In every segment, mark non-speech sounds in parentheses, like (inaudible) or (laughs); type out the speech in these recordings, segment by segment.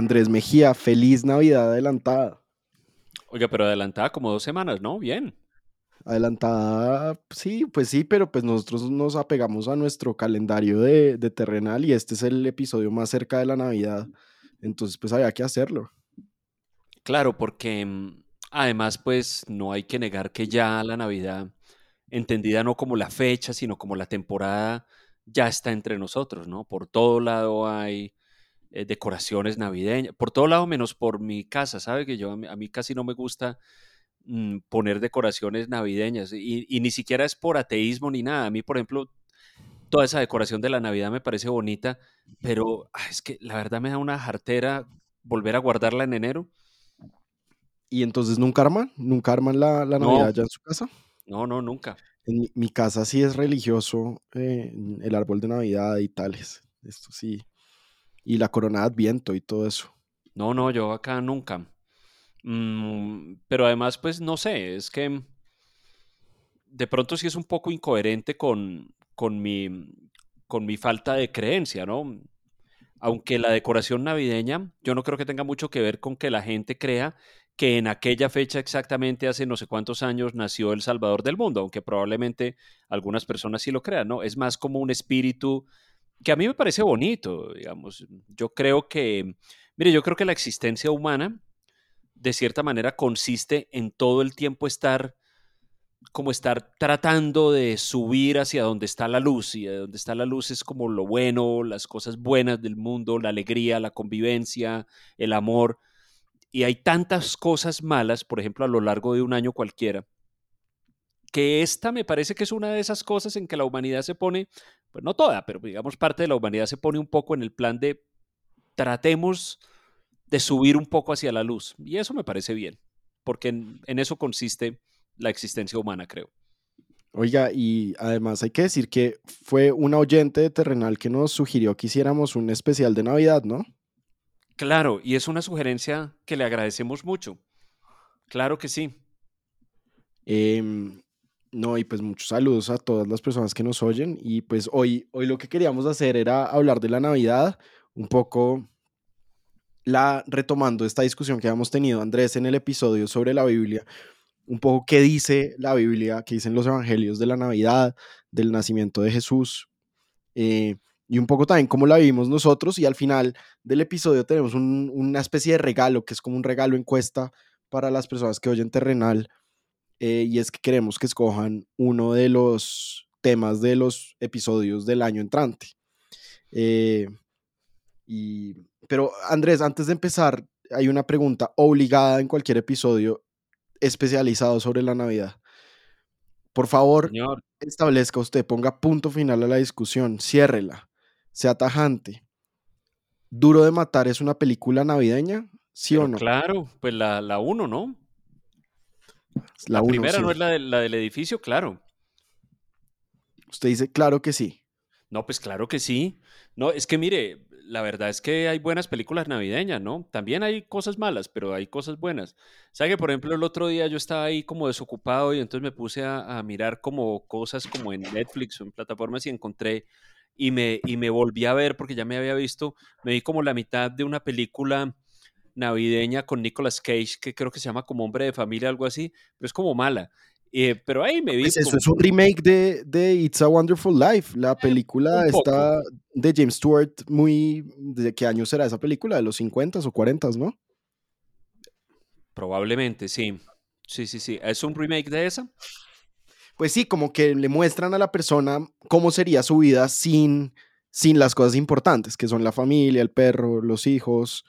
Andrés Mejía, feliz Navidad adelantada. Oiga, pero adelantada como dos semanas, ¿no? Bien. Adelantada, sí, pues sí, pero pues nosotros nos apegamos a nuestro calendario de, de terrenal y este es el episodio más cerca de la Navidad. Entonces, pues había que hacerlo. Claro, porque mm, además, pues no hay que negar que ya la Navidad, entendida no como la fecha, sino como la temporada, ya está entre nosotros, ¿no? Por todo lado hay eh, decoraciones navideñas, por todo lado menos por mi casa, ¿sabe? Que yo a mí, casi no me gusta mm, poner decoraciones navideñas y, y, ni siquiera es por ateísmo ni nada. A mí, por ejemplo, toda esa decoración de la Navidad me parece bonita, pero ah, es que la verdad me da una jartera volver a guardarla en enero. ¿Y entonces nunca arman? ¿Nunca arman la, la Navidad ya en su casa? No, no, nunca. En mi, casa sí es religioso eh, el árbol de Navidad y tales. Esto sí. Y la corona de Adviento y todo eso. No, no, yo acá nunca. Mm, pero además, pues no sé, es que de pronto sí es un poco incoherente con, con, mi, con mi falta de creencia, ¿no? Aunque la decoración navideña, yo no creo que tenga mucho que ver con que la gente crea que en aquella fecha exactamente hace no sé cuántos años nació el Salvador del mundo, aunque probablemente algunas personas sí lo crean, ¿no? Es más como un espíritu que a mí me parece bonito, digamos. Yo creo que, mire, yo creo que la existencia humana, de cierta manera, consiste en todo el tiempo estar como estar tratando de subir hacia donde está la luz y donde está la luz es como lo bueno, las cosas buenas del mundo, la alegría, la convivencia, el amor y hay tantas cosas malas, por ejemplo, a lo largo de un año cualquiera, que esta me parece que es una de esas cosas en que la humanidad se pone, pues no toda, pero digamos parte de la humanidad se pone un poco en el plan de tratemos de subir un poco hacia la luz. Y eso me parece bien, porque en, en eso consiste la existencia humana, creo. Oiga, y además hay que decir que fue una oyente de Terrenal que nos sugirió que hiciéramos un especial de Navidad, ¿no? Claro, y es una sugerencia que le agradecemos mucho. Claro que sí. Em, no, y pues muchos saludos a todas las personas que nos oyen. Y pues hoy, hoy lo que queríamos hacer era hablar de la Navidad, un poco la retomando esta discusión que habíamos tenido, Andrés, en el episodio sobre la Biblia, un poco qué dice la Biblia, qué dicen los evangelios de la Navidad, del nacimiento de Jesús. Eh, y un poco también cómo la vivimos nosotros. Y al final del episodio tenemos una especie de regalo, que es como un regalo encuesta para las personas que oyen Terrenal. Eh, y es que queremos que escojan uno de los temas de los episodios del año entrante. Eh, y, pero Andrés, antes de empezar, hay una pregunta obligada en cualquier episodio especializado sobre la Navidad. Por favor, establezca usted, ponga punto final a la discusión, ciérrela sea tajante. Duro de Matar es una película navideña, ¿sí o no? Claro, pues la, la uno, ¿no? La, primera no es la, la del edificio, claro. Usted dice, claro que sí. No, pues claro que sí. No, es que mire, la verdad es que hay buenas películas navideñas, ¿no? También hay cosas malas, pero hay cosas buenas. ¿Sabe que, por ejemplo, el otro día yo estaba ahí como desocupado y entonces me puse a, a mirar como cosas como en Netflix o en plataformas y encontré y me, y me volví a ver porque ya me había visto, me vi como la mitad de una película navideña con Nicolas Cage que creo que se llama como Hombre de Familia, algo así, pero es como mala. Eh, pero ahí me vi. Pues eso es un remake de, de, It's a Wonderful Life. La eh, película está de James Stewart, muy. ¿De qué año será esa película? ¿De los 50 o 40, no? Probablemente, sí. Sí, sí, sí. ¿Es un remake de esa? pues sí, como que le muestran a la persona cómo sería su vida sin, sin las cosas importantes, que son la familia, el perro, los hijos.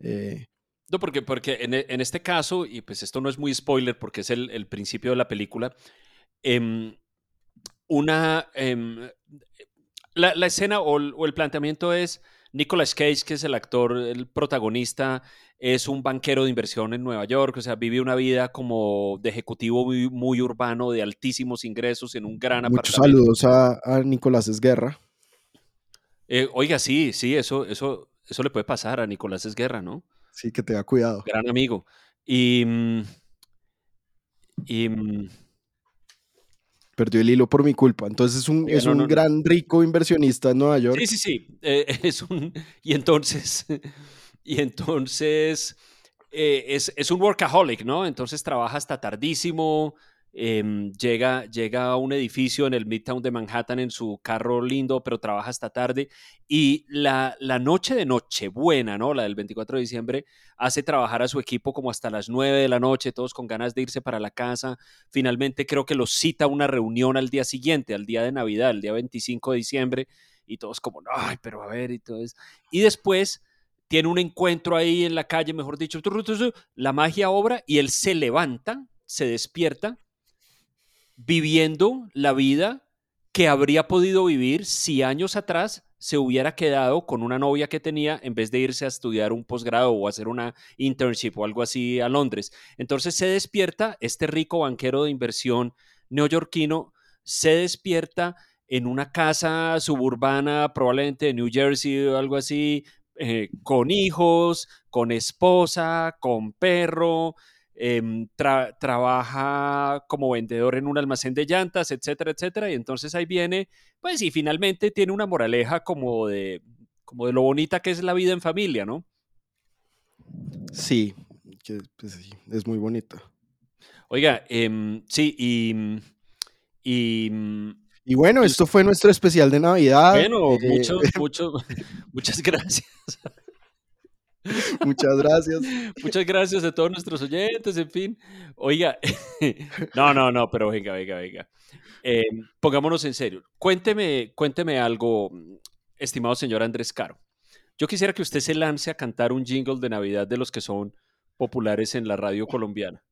Eh. No, porque, porque en, en, este caso, y pues esto no es muy spoiler porque es el, el principio de la película, em, una, em, la, la, escena o o el planteamiento es Nicolas Cage, que es el actor, el protagonista, es un banquero de inversión en Nueva York, o sea, vive una vida como de ejecutivo muy, urbano, de altísimos ingresos en un gran Muchos saludos a, a Nicolás Esguerra. Eh, oiga, sí, sí, eso, eso, eso le puede pasar a Nicolás Esguerra, ¿no? Sí, que tenga cuidado. Gran amigo. Y, mm, y mm, perdió el hilo por mi culpa. Entonces es un, es un gran rico inversionista en Nueva York. Sí, sí, sí. Eh, (laughs) es un, y entonces (laughs) y entonces eh, es, es, un workaholic, ¿no? Entonces trabaja hasta tardísimo, Em, llega, llega a un edificio en el Midtown de Manhattan en su carro lindo, pero trabaja hasta tarde. Y la, la noche de Nochebuena, ¿no? La del 24 de diciembre, hace trabajar a su equipo como hasta las 9 de la noche, todos con ganas de irse para la casa. Finalmente creo que los cita a una reunión al día siguiente, al día de Navidad, el día 25 de diciembre, y todos como, ay, pero a ver, y todo. Y después tiene un encuentro ahí en la calle, mejor dicho, la magia obra, y él se levanta, se despierta viviendo la vida que habría podido vivir si años atrás se hubiera quedado con una novia que tenía en vez de irse a estudiar un posgrado o hacer una internship o algo así a Londres. Entonces se despierta, este rico banquero de inversión neoyorquino se despierta en una casa suburbana, probablemente de New Jersey o algo así, eh, con hijos, con esposa, con perro, Em, trabaja como vendedor en un almacén de llantas, etcétera, etcétera. Y entonces ahí viene, pues, y finalmente tiene una moraleja como de, como de lo bonita que es la vida en familia, ¿no? Sí, pues, sí es muy bonita. Oiga, em, sí, y, y, y bueno, pues esto fue nuestro especial de Navidad. Bueno, eh, mucho, (laughs) mucho, (laughs) muchas gracias. (laughs) Muchas gracias. Muchas gracias a todos nuestros oyentes, en fin. Oiga, (laughs) no, no, no, pero venga, venga, venga. Eh, pongámonos en serio. Cuénteme, cuénteme algo, estimado señor Andrés Caro. Yo quisiera que usted se lance a cantar un jingle de Navidad de los que son populares en la radio colombiana.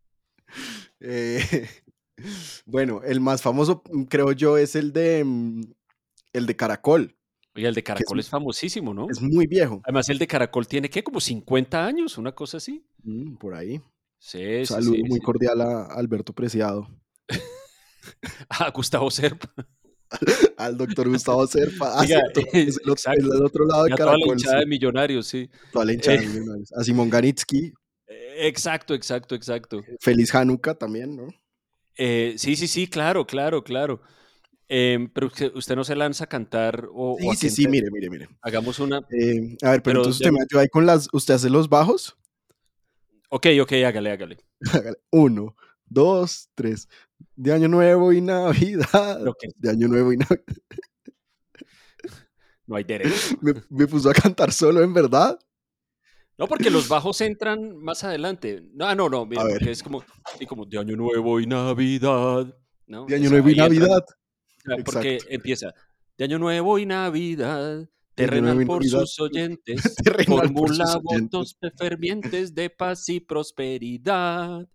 Eh, (laughs) bueno, el más famoso, creo yo, es el de mm, el de Caracol. Oye, el de Caracol es, famosísimo, ¿no? Es muy viejo. Además, el de Caracol tiene, ¿qué? Como 50 años, una cosa así. Mm, por ahí. Sí, Saludo sí, muy cordial a Alberto Preciado. (laughs) a Gustavo Serpa. (laughs) Al doctor Gustavo Serpa. Ah, es el, otro lado de Caracol. Toda la hinchada de millonarios, sí. Toda la hinchada de (laughs) millonarios. A Simón Ganitsky. Eh, exacto, exacto, exacto. Feliz Hanukkah también, ¿no? Eh, sí, sí, sí, claro, claro, claro. Em, pero usted no se lanza a cantar o. Sí, sí, sí, mire, mire, mire. Hagamos una. Eh, a ver, pero, entonces usted me ayuda ahí con las. ¿Usted hace los bajos? Ok, ok, hágale, hágale. (laughs) hágale. Uno, dos, tres. De Año Nuevo y Navidad. De Año Nuevo y Navidad. (laughs) No hay derecho. me, puso a cantar solo, en verdad. No, porque los (laughs) bajos entran más adelante. No, no, no, mira, porque es como, como de Año Nuevo y Navidad. ¿no? De Año Nuevo y Navidad. Porque empieza de Año Nuevo y Navidad, (laughs) terrenal por sus oyentes, formula votos fervientes de paz y prosperidad.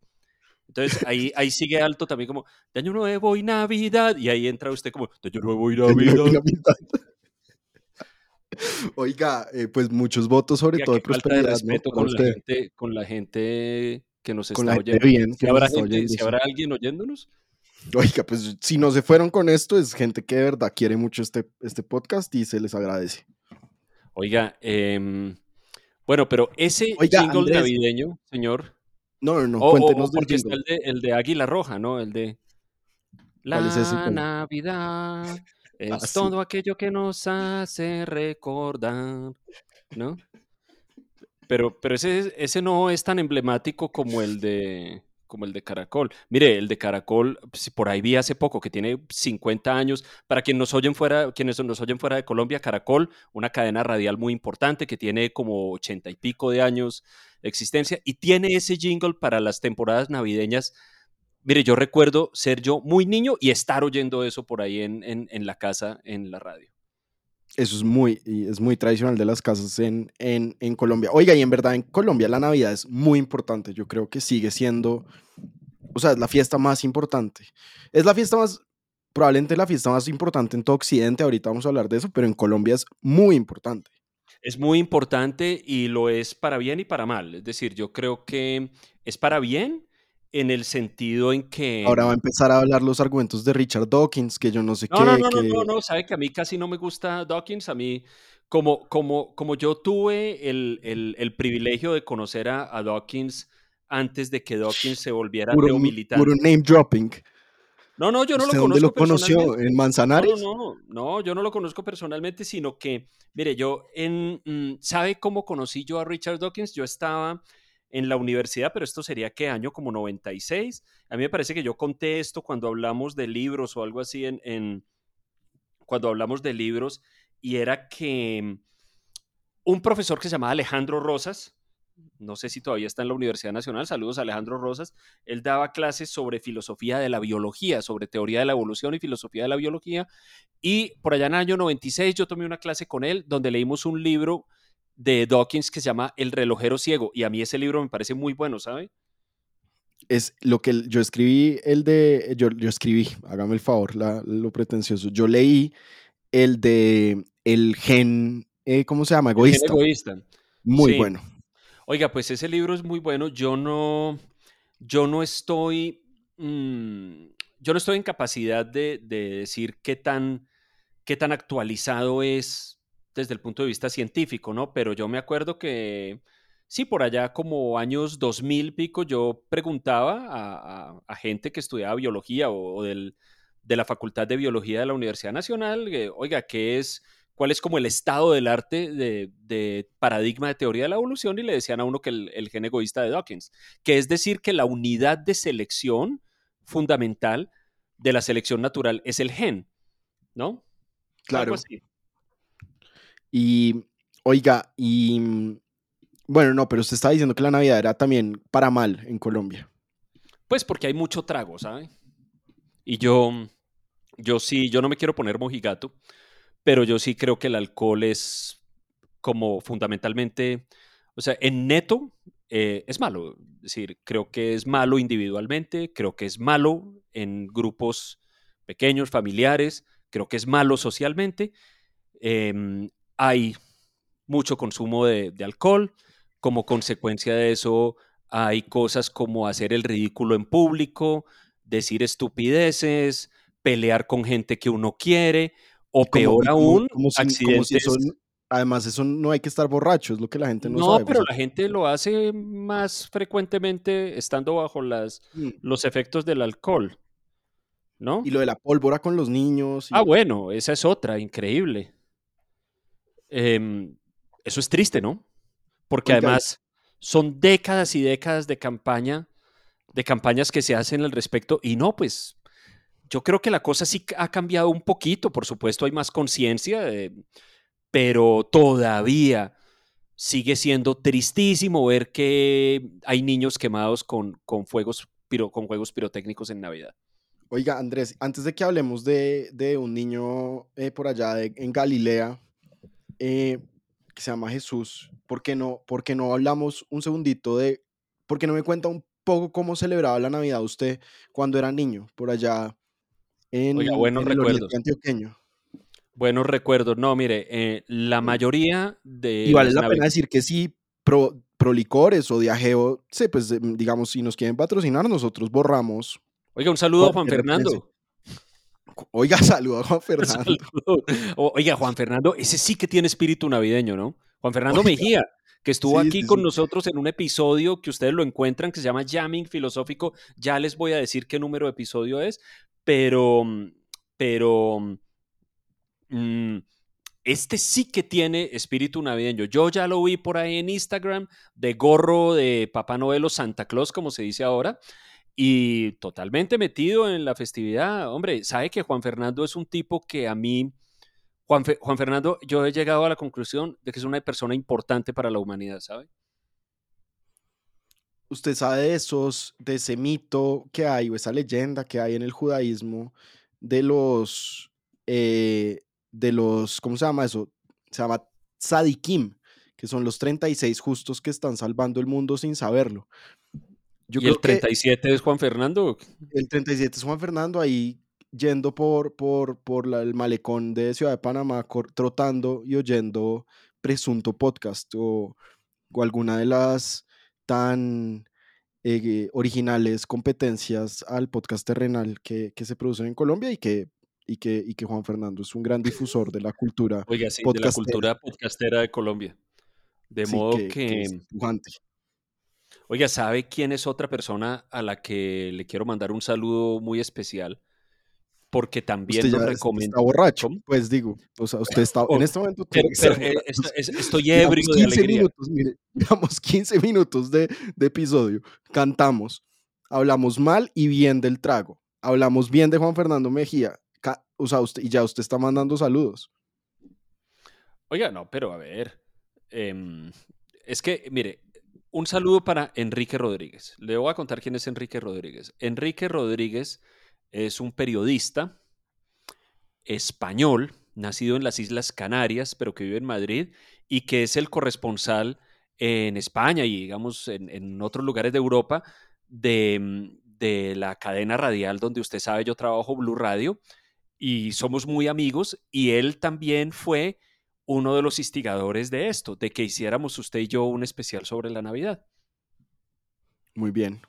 Entonces ahí, ahí sigue alto también como de Año Nuevo y Navidad, y ahí entra usted como de Año Nuevo y Navidad. (laughs) Oiga, eh, pues muchos votos sobre todo de prosperidad. con, la gente, con la gente que nos está oyendo. Bien, habrá, si habrá alguien oyéndonos. Oiga, pues si no se fueron con esto, es gente que de verdad quiere mucho este, este podcast y se les agradece. Oiga, em, bueno, pero ese jingle navideño, señor. No, no, no, cuéntenos porque está el de, el de Águila Roja, ¿no? El de. La Navidad es ah, todo aquello que nos hace recordar, ¿no? Pero, pero ese, ese no es tan emblemático como el de como el de Caracol. Mire, el de Caracol, pues, por ahí vi hace poco que tiene 50 años. Para quienes nos oyen fuera, quienes nos oyen fuera de Colombia, Caracol, una cadena radial muy importante que tiene como 80 y pico de años de existencia y tiene ese jingle para las temporadas navideñas. Mire, yo recuerdo ser yo muy niño y estar oyendo eso por ahí en, la casa, en la radio. Eso es muy, es muy tradicional de las casas en, en, en, Colombia. Oiga, y en verdad en Colombia la Navidad es muy importante. Yo creo que sigue siendo, o sea, es la fiesta más importante. Es la fiesta más, probablemente la fiesta más importante en todo Occidente. Ahorita vamos a hablar de eso, pero en Colombia es muy importante. Es muy importante y lo es para bien y para mal. Es decir, yo creo que es para bien en el sentido en que... Ahora va a empezar a hablar los argumentos de Richard Dawkins, que yo no sé qué... No, no, no, no, no, sabe que a mí casi no me gusta Dawkins, a mí, como, como, como yo tuve el, el, el privilegio de conocer a, a, Dawkins antes de que Dawkins se volviera puro, militar. Puro name dropping. No, no, yo no lo conozco. ¿Dónde lo conoció? ¿En Manzanares? No, no, no, yo no lo conozco personalmente, sino que, mire, yo en, mm, ¿sabe cómo conocí yo a Richard Dawkins? Yo estaba en la universidad, pero esto sería qué año, como 96. A mí me parece que yo conté esto cuando hablamos de libros o algo así en, cuando hablamos de libros, y era que un profesor que se llamaba Alejandro Rosas, no sé si todavía está en la Universidad Nacional, saludos a Alejandro Rosas, él daba clases sobre filosofía de la biología, sobre teoría de la evolución y filosofía de la biología, y por allá en el año 96 yo tomé una clase con él donde leímos un libro de Dawkins que se llama El relojero ciego, y a mí ese libro me parece muy bueno, ¿sabe? Es lo que yo escribí, el de, yo, yo escribí, hágame el favor, lo pretencioso, yo leí el de el gen, eh, ¿cómo se llama? Egoísta. egoísta. Muy bueno. Oiga, pues ese libro es muy bueno. Yo no, yo no estoy, mm, yo no estoy en capacidad de, decir qué tan, qué tan actualizado es desde el punto de vista científico, ¿no? Pero yo me acuerdo que, sí, por allá como años 2000 pico, yo preguntaba a, gente que estudiaba biología o, del, de la Facultad de Biología de la Universidad Nacional, oiga, ¿qué es? cuál es como el estado del arte de, paradigma de teoría de la evolución y le decían a uno que el, gen egoísta de Dawkins, que es decir que la unidad de selección fundamental de la selección natural es el gen, ¿no? Claro. Y, oiga, y bueno, no, pero usted está diciendo que la Navidad era también para mal en Colombia. Pues porque hay mucho trago, ¿sabe? Y yo, yo sí, yo no me quiero poner mojigato, pero yo sí creo que el alcohol es como fundamentalmente, o sea, en neto eh, es malo. Es decir, creo que es malo individualmente, creo que es malo en grupos pequeños, familiares, creo que es malo socialmente. Em, hay mucho consumo de, de alcohol, como consecuencia de eso hay cosas como hacer el ridículo en público, decir estupideces, pelear con gente que uno quiere. O peor aún, accidentes. además, eso no hay que estar borracho, es lo que la gente no, no sabe. No, pero la gente lo hace más frecuentemente estando bajo las, mm. los efectos del alcohol. ¿No? Y lo de la pólvora con los niños. Ah, bueno, esa es otra, increíble. Em, eso es triste, ¿no? Porque además son décadas y décadas de campaña, de campañas que se hacen al respecto, y no, pues yo creo que la cosa sí ha cambiado un poquito, por supuesto hay más conciencia, pero todavía sigue siendo tristísimo ver que hay niños quemados con, con, fuegos, con juegos pirotécnicos en Navidad. Oiga, Andrés, antes de que hablemos de, de un niño eh, por allá en Galilea, eh, que se llama Jesús, ¿por qué, no, ¿por qué no hablamos un segundito de, por qué no me cuenta un poco cómo celebraba la Navidad usted cuando era niño, por allá en, Oiga, buenos recuerdos. antioqueño. Buenos recuerdos. No, mire, eh, la mayoría de. Y vale la pena decir que sí, pro, Prolicores o Diageo, sí, pues digamos, si nos quieren patrocinar, nosotros borramos. Oiga, un saludo a Juan Fernando. Oiga, (laughs) saludo a Juan (laughs) Fernando. Oiga, Juan Fernando, ese sí que tiene espíritu navideño, ¿no? Juan Fernando Mejía, que estuvo aquí con nosotros en un episodio que ustedes lo encuentran, que se llama Jamming Filosófico. Ya les voy a decir qué número de episodio es, pero, pero mm, este sí que tiene espíritu navideño. Yo ya lo vi por ahí en Instagram, de gorro de Papá Noel o Santa Claus, como se dice ahora, y totalmente metido en la festividad. Hombre, sabe que Juan Fernando es un tipo que a mí, Juan, Fernando, yo he llegado a la conclusión de que es una persona importante para la humanidad, ¿sabe? usted sabe de esos, de ese mito que hay o esa leyenda que hay en el judaísmo de los, eh, de los, ¿cómo se llama eso? Se llama tzadikim, que son los 36 justos que están salvando el mundo sin saberlo. Yo ¿Y el 37 es Juan Fernando? El 37 es Juan Fernando ahí yendo por, por, por el malecón de Ciudad de Panamá, trotando y oyendo presunto podcast o, o alguna de las tan eh, originales competencias al podcast terrenal que, que, se producen en Colombia y que, y, que, y que Juan Fernando es un gran difusor de la cultura Oiga, sí, de la cultura podcastera de Colombia. De modo que... Oiga, ¿sabe quién es otra persona a la que le quiero mandar un saludo muy especial? porque también lo recomiendo. Está borracho, pues digo, o sea, usted está en este momento. Eh, (laughs) estoy ebrio de alegría. Minutos, mire, (laughs) llevamos 15 minutos de, de episodio, cantamos, hablamos mal y bien del trago, hablamos bien de Juan Fernando Mejía, o sea, usted, y ya usted está mandando saludos. Oiga, no, pero a ver, em, es que, mire, un saludo para Enrique Rodríguez. Le voy a contar quién es Enrique Rodríguez. Enrique Rodríguez es un periodista español, nacido en las Islas Canarias, pero que vive en Madrid y que es el corresponsal en España y, digamos, en, otros lugares de Europa de, de, la cadena radial donde usted sabe yo trabajo, Blue Radio, y somos muy amigos y él también fue uno de los instigadores de esto, de que hiciéramos usted y yo un especial sobre la Navidad. Muy bien.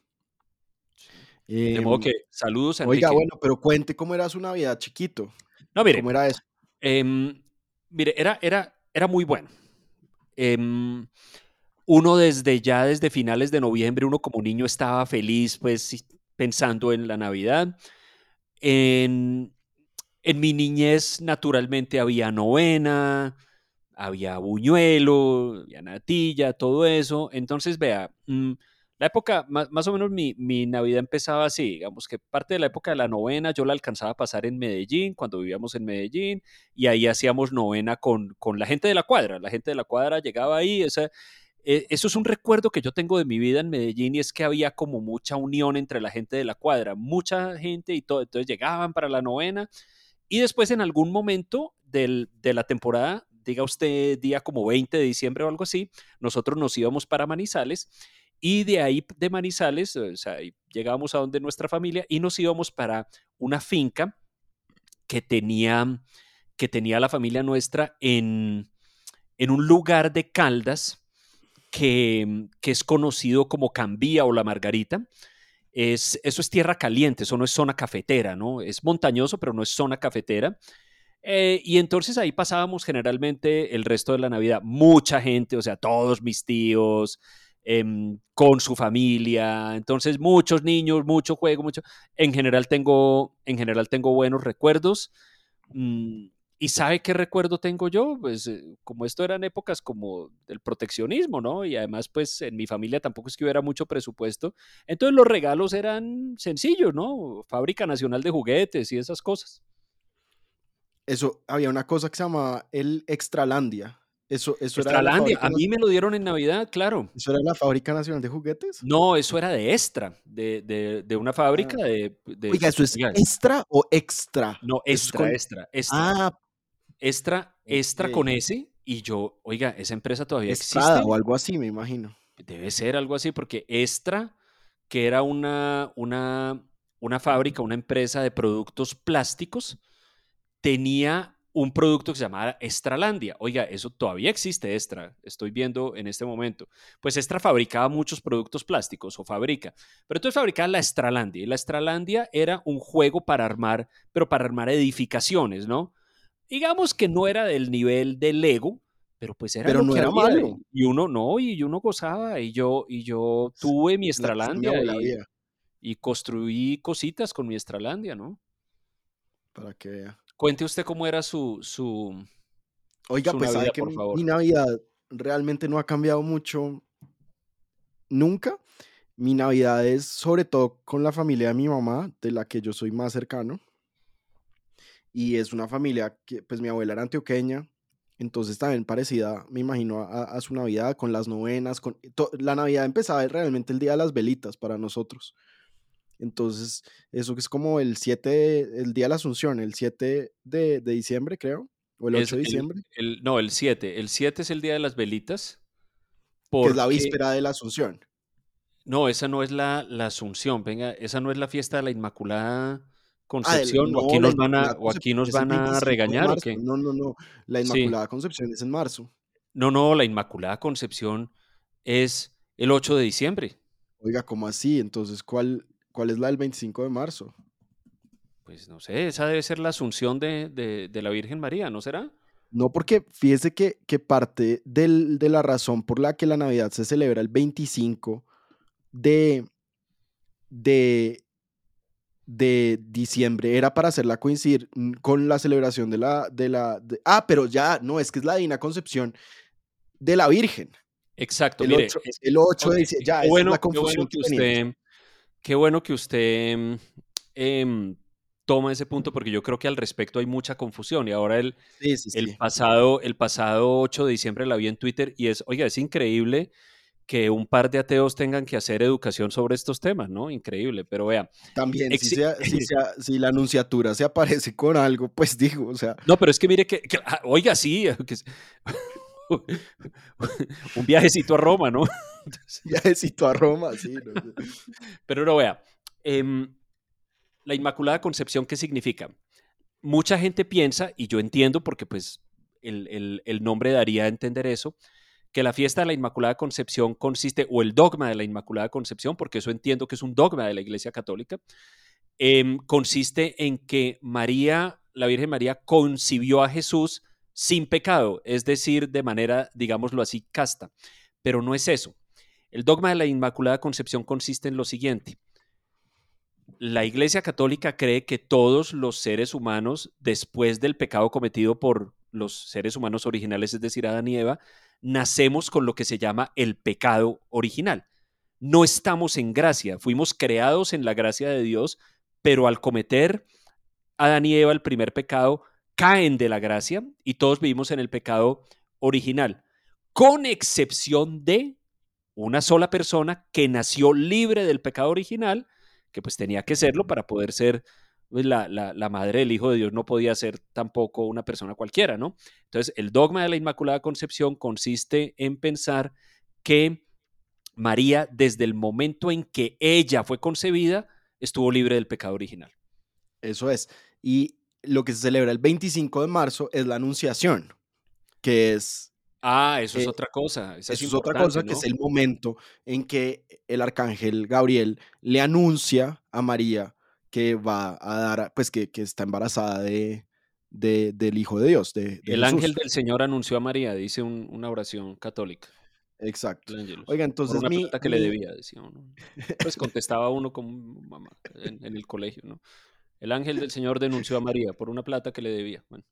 de modo em, que saludos a Oiga, bueno, pero cuente cómo era su Navidad chiquito. No, mire. ¿Cómo era eso? Em, mire, era, era, era muy bueno. Em, uno desde ya, desde finales de noviembre, uno como niño estaba feliz, pues pensando en la Navidad. En, en mi niñez, naturalmente, había novena, había buñuelo, había natilla, todo eso. Entonces, vea, mm, la época, más, o menos mi, Navidad empezaba así, digamos que parte de la época de la novena yo la alcanzaba a pasar en Medellín, cuando vivíamos en Medellín, y ahí hacíamos novena con, con la gente de la cuadra. La gente de la cuadra llegaba ahí, esa, e, eso es un recuerdo que yo tengo de mi vida en Medellín y es que había como mucha unión entre la gente de la cuadra, mucha gente y todo, entonces llegaban para la novena y después en algún momento de la temporada diga usted día como 20 de diciembre o algo así, nosotros nos íbamos para Manizales y de ahí de Manizales, o sea, llegábamos a donde nuestra familia y nos íbamos para una finca que tenía, que tenía la familia nuestra en, en un lugar de Caldas que, que es conocido como Cambía o La Margarita. Es, eso es tierra caliente, eso no es zona cafetera, ¿no? Es montañoso, pero no es zona cafetera. Eh, y entonces ahí pasábamos generalmente el resto de la Navidad. Mucha gente, o sea, todos mis tíos, em, con su familia. Entonces, muchos niños, mucho juego, mucho. En general tengo, en general tengo buenos recuerdos. Mm, ¿Y sabe qué recuerdo tengo yo? Pues eh, como esto eran épocas como del proteccionismo, ¿no? Y además, pues en mi familia tampoco es que hubiera mucho presupuesto. Entonces los regalos eran sencillos, ¿no? Fábrica Nacional de Juguetes y esas cosas. Eso, había una cosa que se llamaba el Extralandia. Eso, eso Extralandia, a mí me lo dieron en Navidad, claro. ¿Eso era la Fábrica Nacional de Juguetes? No, eso era de Extra, de, de, una fábrica ah. de, Oiga, ¿eso es Extra o Extra? No, Extra, Extra, Extra. Ah. Extra, Extra con S, y yo, oiga, esa empresa todavía existe. o algo así, me imagino. Debe ser algo así, porque Extra, que era una, una, una fábrica, una empresa de productos plásticos, tenía un producto que se llamaba Estralandia. Oiga, eso todavía existe, Extra, estoy viendo en este momento. Pues Extra fabricaba muchos productos plásticos o fabrica, pero entonces fabricaba la Estralandia. Y la Estralandia era un juego para armar, pero para armar edificaciones, ¿no? Digamos que no era del nivel de Lego, pero pues era pero no era malo. Y uno no, y uno gozaba, y yo, y yo tuve mi Estralandia y, y construí cositas con mi Estralandia, ¿no? Para que vea. Cuente usted cómo era su, su Oiga, pues Navidad, que mi Navidad realmente no ha cambiado mucho nunca. Mi Navidad es sobre todo con la familia de mi mamá, de la que yo soy más cercano. Y es una familia que, pues mi abuela era antioqueña, entonces también parecida, me imagino, a, su Navidad, con las novenas. Con, la Navidad empezaba realmente el día de las velitas para nosotros. Entonces, eso que es como el 7, el día de la Asunción, el 7 de, diciembre, creo, o el 8 de diciembre. El, no, el 7. El 7 es el día de las velitas. Que es la víspera de la Asunción. No, esa no es la, la, Asunción, venga, esa no es la fiesta de la Inmaculada Concepción, o aquí nos van a, o aquí nos van a regañar. ¿o qué? No, no, no, la Inmaculada Concepción es en marzo. No, no, la Inmaculada Concepción es el 8 de diciembre. Oiga, ¿cómo así? Entonces, ¿cuál, ¿Cuál es la del 25 de marzo? Pues no sé, esa debe ser la asunción de, la Virgen María, ¿no será? No, porque fíjese que, que parte de la razón por la que la Navidad se celebra el 25 de, de, de diciembre era para hacerla coincidir con la celebración de la... De la ah, pero ya, no, es que es la Divina Concepción de la Virgen. Exacto, el mire, 8, el 8 de diciembre, ya, bueno, es la qué bueno confusión que usted, qué bueno que usted em, toma ese punto porque yo creo que al respecto hay mucha confusión y ahora el, Sí, sí, el sí. pasado, el pasado 8 de diciembre la vi en Twitter y es, oiga, es increíble que un par de ateos tengan que hacer educación sobre estos temas, ¿no? Increíble, pero vea, También, si, sea, si, (laughs) sea- si la anunciatura se aparece con algo, pues digo, o sea, no, pero es que mire que, que- ah, oiga, sí, (laughs) que (laughs) un viajecito a Roma, ¿no? (laughs) ya necesito a Roma, sí. no sé. Pero no vea, em, la Inmaculada Concepción, ¿qué significa? Mucha gente piensa, y yo entiendo porque pues el, el- el nombre daría a entender eso, que la fiesta de la Inmaculada Concepción consiste, o el dogma de la Inmaculada Concepción, porque eso entiendo que es un dogma de la Iglesia Católica, em, consiste en que María, la Virgen María, concibió a Jesús sin pecado, es decir, de manera, digámoslo así, casta. Pero no es eso. El dogma de la Inmaculada Concepción consiste en lo siguiente. La Iglesia Católica cree que todos los seres humanos, después del pecado cometido por los seres humanos originales, es decir, Adán y Eva, nacemos con lo que se llama el pecado original. No estamos en gracia, fuimos creados en la gracia de Dios, pero al cometer Adán y Eva el primer pecado, caen de la gracia y todos vivimos en el pecado original, con excepción de una sola persona que nació libre del pecado original, que pues tenía que serlo para poder ser pues, la, la, la madre del Hijo de Dios, no podía ser tampoco una persona cualquiera, ¿no? Entonces, el dogma de la Inmaculada Concepción consiste en pensar que María, desde el momento en que ella fue concebida, estuvo libre del pecado original. Eso es. Y lo que se celebra el 25 de marzo es la Anunciación, que es Ah, eso es Eh, otra cosa. Eso es otra cosa, que es el momento en que el arcángel Gabriel le anuncia a María que va a dar, pues que, que está embarazada de, de- del Hijo de Dios, de, de El Jesús. ángel del Señor anunció a María, dice un- una oración católica. Exacto. Oiga, por entonces una mi, que le debía, decía uno. Pues contestaba uno como mamá en, en el colegio, ¿no? El ángel del Señor denunció a María por una plata que le debía. Bueno.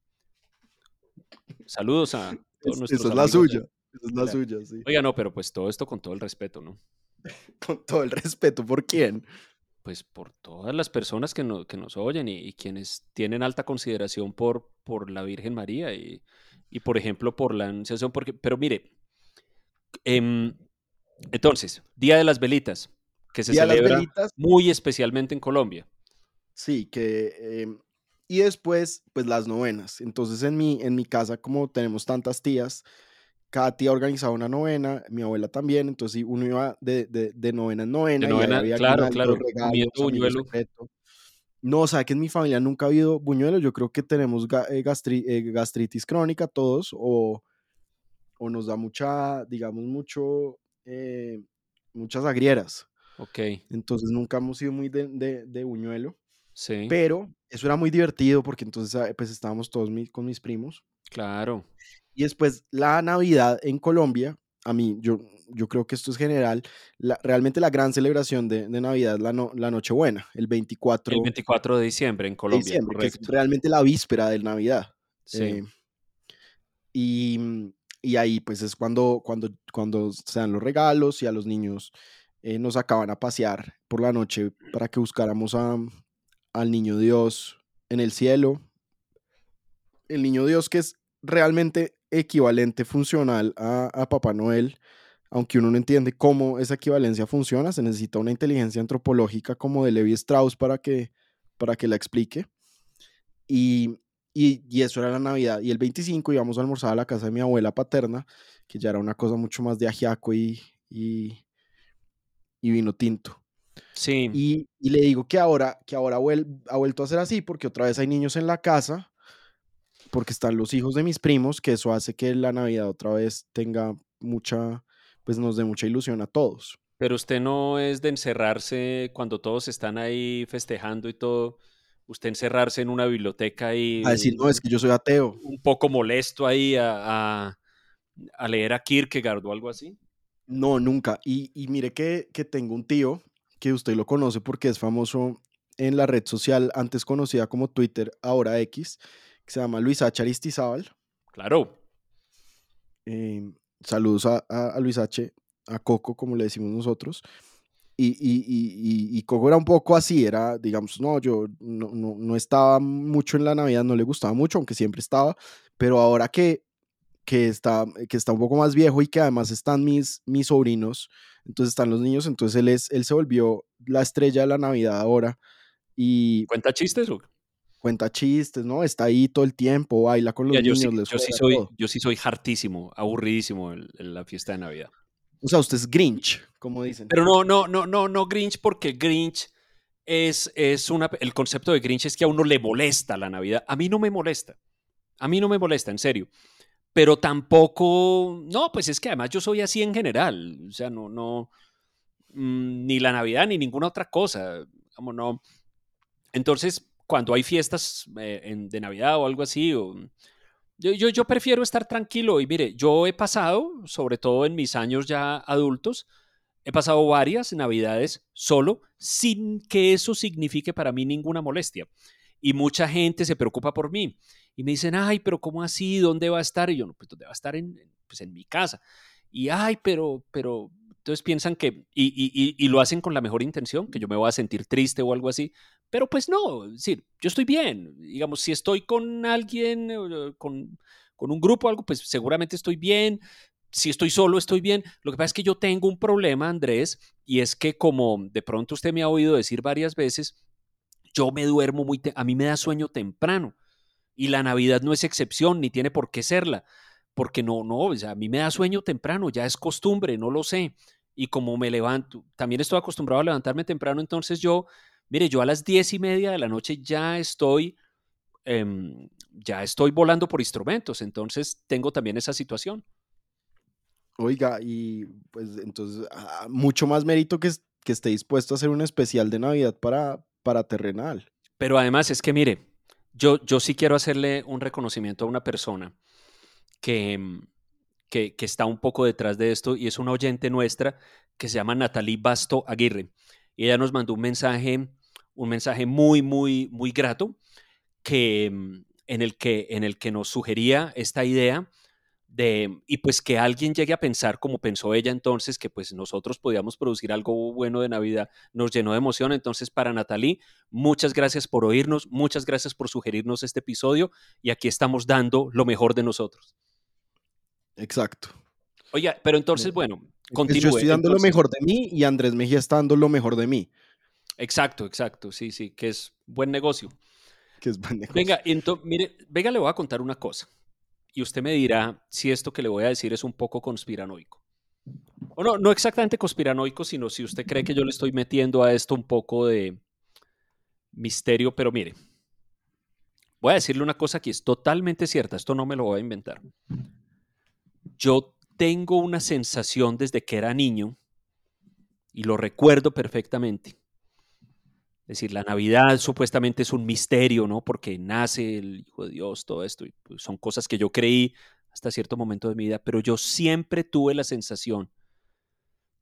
Saludos a todos es- nuestros esa es la suya. Esa es la Claro. suya, sí. Oiga, no, pero pues todo esto con todo el respeto, ¿no? (laughs) Con todo el respeto, ¿por quién? Pues por todas las personas que, no- que nos oyen y, y quienes tienen alta consideración por, por la Virgen María y, y, por ejemplo, por la Anunciación. Porque, pero mire, em, entonces, Día de las Velitas, que se Día celebra muy especialmente en Colombia. Sí, que... em, y después, pues las novenas. Entonces en mi, en mi casa, como tenemos tantas tías, cada tía organizaba una novena, mi abuela también, entonces uno iba de, de, de novena en novena, y ahí novena, había claro, claro, regalos, buñuelo. No, o sea, que en mi familia nunca ha habido buñuelo, yo creo que tenemos eh, gastri- eh, gastritis crónica todos, o, o nos da mucha, digamos, mucho, eh, muchas agrieras. Ok, Entonces nunca hemos sido muy de, de, de buñuelo, sí, pero eso era muy divertido porque entonces ah, pues estábamos todos mi- con mis primos. claro. Y después la Navidad en Colombia, a mí, yo, yo creo que esto es general, la- realmente la gran celebración de, de Navidad es la, no- la Nochebuena, el 24 El 24 de diciembre en Colombia, diciembre, que es correcto. realmente la víspera de Navidad. Sí, Eh, y, mm, y ahí pues es cuando, cuando, cuando se dan los regalos y a los niños eh, nos acaban a pasear por la noche para que buscáramos a, al niño Dios en el cielo. El niño Dios que es realmente equivalente funcional a, a Papá Noel, aunque uno no entiende cómo esa equivalencia funciona, se necesita una inteligencia antropológica como de Levi Strauss para que, para que la explique. Y, y, y eso era la Navidad. Y el 25 íbamos a almorzar a la casa de mi abuela paterna, que ya era una cosa mucho más de ajiaco y, y, y vino tinto. Sí, Y, y le digo que ahora, que ahora vuel- ha vuelto a ser así, porque otra vez hay niños en la casa, porque están los hijos de mis primos, que eso hace que la Navidad otra vez tenga mucha, pues nos dé mucha ilusión a todos. pero usted no es de encerrarse cuando todos están ahí festejando y todo, usted encerrarse en una biblioteca y A decir, no, es que yo soy ateo. un poco molesto ahí a, a- a leer a Kierkegaard o algo así. No, nunca. Y, y mire que, que tengo un tío, que usted lo conoce porque es famoso en la red social antes conocida como Twitter, ahora X, que se llama Luis H. Aristizábal. Claro. Eh, saludos a, a, Luis H., a Coco, como le decimos nosotros. Y, y, y, y, Coco era un poco así, era, digamos, no, yo no, no, no, estaba mucho en la Navidad, no le gustaba mucho, aunque siempre estaba, pero ahora que, que, está, que está un poco más viejo y que además están mis, mis sobrinos, entonces están los niños, entonces él, es, él se volvió la estrella de la Navidad ahora. Y, ¿Cuenta chistes? O? Cuenta chistes, ¿no? Está ahí todo el tiempo, baila con los niños. Sí, yo, sí soy, yo sí soy hartísimo, aburridísimo en la fiesta de Navidad. O sea, usted es Grinch, como dicen. Pero no, no, no, no, no Grinch, porque Grinch es, es una. El concepto de Grinch es que a uno le molesta la Navidad. A mí no me molesta. A mí no me molesta, en serio. Pero tampoco. No, pues es que además yo soy así en general. O sea, no, no. Mm, ni la Navidad ni ninguna otra cosa. Como no. Entonces, cuando hay fiestas eh, de Navidad o algo así, o, yo, yo, prefiero estar tranquilo y mire, yo he pasado, sobre todo en mis años ya adultos, he pasado varias navidades solo sin que eso signifique para mí ninguna molestia. Y mucha gente se preocupa por mí y me dicen, ay, pero ¿cómo así? ¿Dónde va a estar? Y yo, no, pues ¿dónde va a estar? En, pues en mi casa. Y, ay, pero, pero, entonces piensan que, y, y, y, lo hacen con la mejor intención, que yo me voy a sentir triste o algo así, pero pues no, es decir, yo estoy bien, digamos, si estoy con alguien, eh, con, con un grupo o algo, pues seguramente estoy bien, si estoy solo, estoy bien. Lo que pasa es que yo tengo un problema, Andrés, y es que como de pronto usted me ha oído decir varias veces, yo me duermo muy, a mí me da sueño temprano y la Navidad no es excepción, ni tiene por qué serla, porque no, no, o sea, a mí me da sueño temprano, ya es costumbre, no lo sé y como me levanto, también estoy acostumbrado a levantarme temprano, entonces yo, mire, yo a las diez y media de la noche ya estoy, em, ya estoy volando por instrumentos, entonces tengo también esa situación. Oiga, y pues entonces, ah, mucho más mérito que, que esté dispuesto a hacer un especial de Navidad para, para Terrenal. Pero además es que, mire, yo, yo sí quiero hacerle un reconocimiento a una persona que, em, que, está un poco detrás de esto y es una oyente nuestra que se llama Natalie Basto Aguirre. Y ella nos mandó un mensaje, un mensaje muy, muy, muy grato que, mm, en, el que, en el que nos sugería esta idea de, y pues que alguien llegue a pensar como pensó ella entonces, que pues nosotros podíamos producir algo bueno de Navidad, nos llenó de emoción. Entonces, para Natalie, muchas gracias por oírnos, muchas gracias por sugerirnos este episodio y aquí estamos dando lo mejor de nosotros. Exacto. Oye, pero entonces, bueno, continúe. Yo estoy dando lo mejor de mí y Andrés Mejía está dando lo mejor de mí. Exacto, exacto, sí, sí, que es buen negocio. Que es buen negocio. Venga, entonces, mire, venga, le voy a contar una cosa. Y usted me dirá si esto que le voy a decir es un poco conspiranoico. O no, no exactamente conspiranoico, sino si usted cree que yo le estoy metiendo a esto un poco de misterio, pero mire, voy a decirle una cosa que es totalmente cierta, esto no me lo voy a inventar yo tengo una sensación desde que era niño, y lo recuerdo perfectamente. Es decir, la Navidad supuestamente es un misterio, ¿no? Porque nace el Hijo de Dios, todo esto. Y pues, son cosas que yo creí hasta cierto momento de mi vida, pero yo siempre tuve la sensación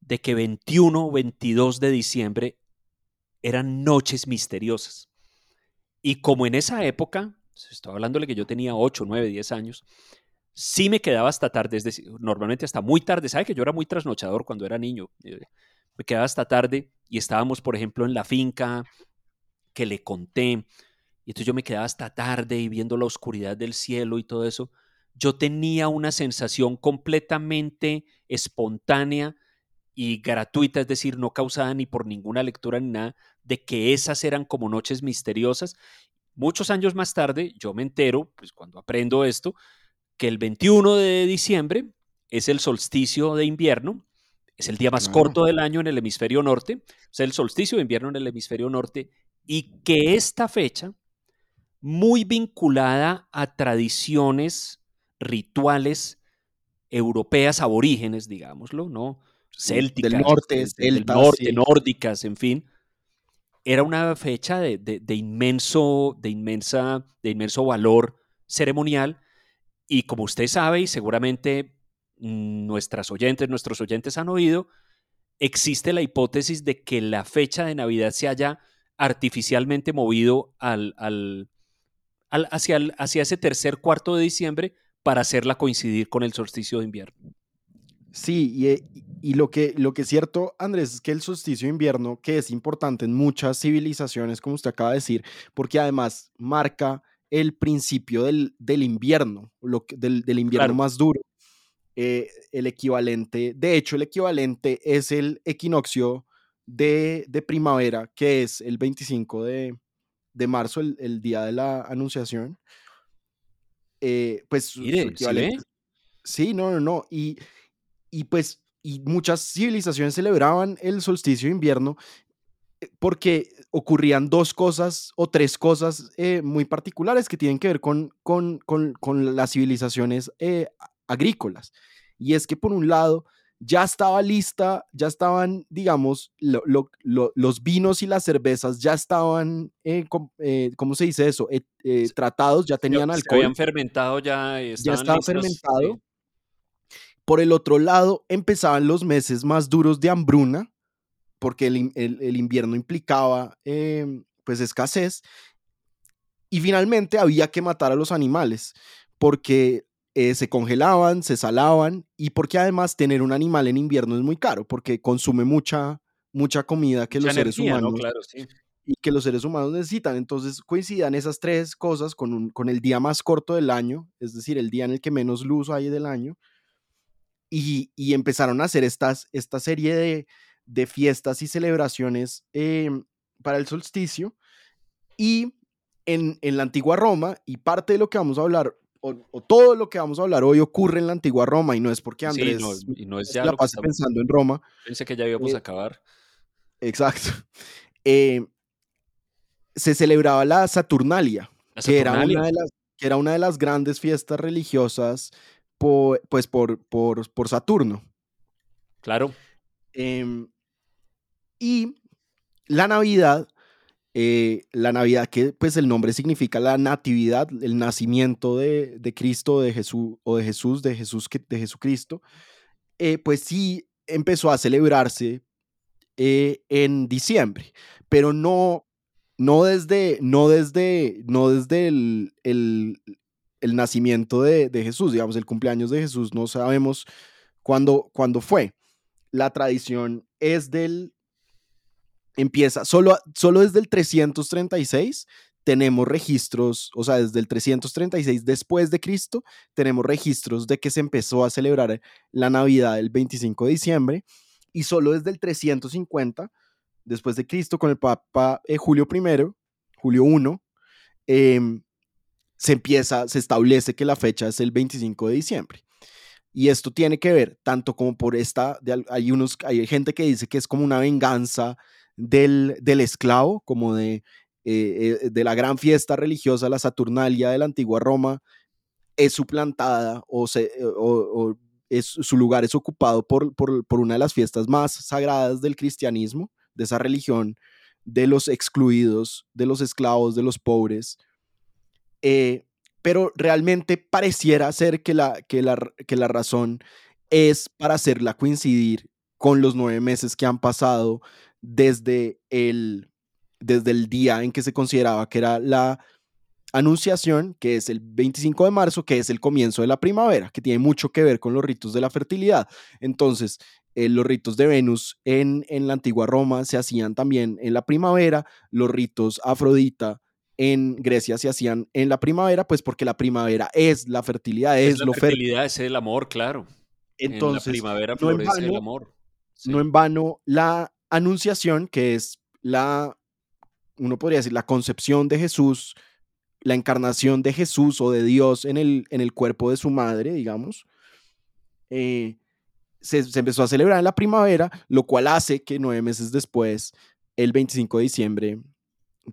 de que 21 o 22 de diciembre eran noches misteriosas. Y como en esa época, estoy hablándole que yo tenía 8, 9, 10 años, sí me quedaba hasta tarde, es decir, normalmente hasta muy tarde. ¿Sabe que yo era muy trasnochador cuando era niño? Me quedaba hasta tarde y estábamos, por ejemplo, en la finca que le conté. Y entonces yo me quedaba hasta tarde y viendo la oscuridad del cielo y todo eso. Yo tenía una sensación completamente espontánea y gratuita, es decir, no causada ni por ninguna lectura ni nada, de que esas eran como noches misteriosas. Muchos años más tarde, yo me entero, pues cuando aprendo esto, que el 21 de diciembre es el solsticio de invierno, es el día más corto del año en el hemisferio norte, es el solsticio de invierno en el hemisferio norte, y que esta fecha, muy vinculada a tradiciones, rituales europeas aborígenes, digámoslo, ¿no? Célticas, del norte, del norte, nórdicas, en fin, era una fecha de, de, inmenso, de, inmensa, de inmenso valor ceremonial y como usted sabe, y seguramente nuestras oyentes, nuestros oyentes han oído, existe la hipótesis de que la fecha de Navidad se haya artificialmente movido al, al, hacia, hacia ese tercer cuarto de diciembre para hacerla coincidir con el solsticio de invierno. Sí, y, lo, que, lo que es cierto, Andrés, es que el solsticio de invierno, que es importante en muchas civilizaciones, como usted acaba de decir, porque además marca el principio del, del invierno, lo del, del, invierno más duro. Eh, el equivalente, de hecho, el equivalente es el equinoccio de, de primavera, que es el 25 de, de marzo, el, el, día de la anunciación. Eh, pues ¿sí? no, no, no. Y, y pues, y muchas civilizaciones celebraban el solsticio de invierno eh, porque ocurrían dos cosas o tres cosas eh, muy particulares que tienen que ver con, con, con, con las civilizaciones eh, agrícolas. Y es que por un lado ya estaba lista, ya estaban, digamos, los vinos y las cervezas ya estaban, ¿cómo se dice eso? tratados, ya tenían alcohol. Se habían fermentado, ya Ya estaba fermentado. Por el otro lado, empezaban los meses más duros de hambruna, porque el, invierno implicaba em, pues escasez. Y finalmente había que matar a los animales, porque eh, se congelaban, se salaban y porque además tener un animal en invierno es muy caro, porque consume mucha, mucha comida que los seres humanos y que los seres humanos necesitan. Entonces coincidan esas tres cosas con, con el día más corto del año, es decir, el día en el que menos luz hay del año, y, empezaron a hacer estas, esta serie de, fiestas y celebraciones em, para el solsticio. Y en, la antigua Roma, y parte de lo que vamos a hablar, o, todo lo que vamos a hablar hoy ocurre en la antigua Roma, y no es porque Andrés y no es ya la pase pensando en Roma. Pensé que ya íbamos a eh, acabar. Exacto. (laughs) Em, se celebraba la Saturnalia, Que, era una de las, que era una de las grandes fiestas religiosas pues por, por, por Saturno. Claro. Em, y la Navidad, eh, la Navidad que pues el nombre significa la natividad, el nacimiento de, de Cristo de Jesús, o de Jesús, de Jesús, de Jesucristo, eh, pues sí empezó a celebrarse eh, en diciembre, pero no, no desde, no desde, no desde el, el nacimiento de, Jesús, digamos, el cumpleaños de Jesús, no sabemos cuándo, cuándo fue. La tradición es del, empieza, solo, solo desde el 336 tenemos registros, o sea, desde el 336 después de Cristo, tenemos registros de que se empezó a celebrar la Navidad el 25 de diciembre, y solo desde el 350 después de Cristo con el Papa eh, Julio I, Julio I, eh, se empieza, se establece que la fecha es el 25 de diciembre. Y esto tiene que ver tanto como por esta, hay, unos, hay gente que dice que es como una venganza del, del esclavo, como de, eh, eh, de la gran fiesta religiosa, la Saturnalia de la antigua Roma, es suplantada o, se, o, es, su lugar es ocupado por, por, por, una de las fiestas más sagradas del cristianismo, de esa religión, de los excluidos, de los esclavos, de los pobres, eh, pero realmente pareciera ser que la, que, la, que la razón es para hacerla coincidir con los nueve meses que han pasado desde el, desde el día en que se consideraba que era la anunciación, que es el 25 de marzo, que es el comienzo de la primavera, que tiene mucho que ver con los ritos de la fertilidad. Entonces, eh, los ritos de Venus en, en la antigua Roma se hacían también en la primavera, los ritos Afrodita en Grecia se hacían en la primavera, pues porque la primavera es la fertilidad, es, la lo fertilidad, es el amor, claro. Entonces, en la primavera florece el amor. No en vano la anunciación, que es la, uno podría decir, la concepción de Jesús, la encarnación de Jesús o de Dios en el, en el cuerpo de su madre, digamos, eh, se, empezó a celebrar en la primavera, lo cual hace que nueve meses después, el 25 de diciembre,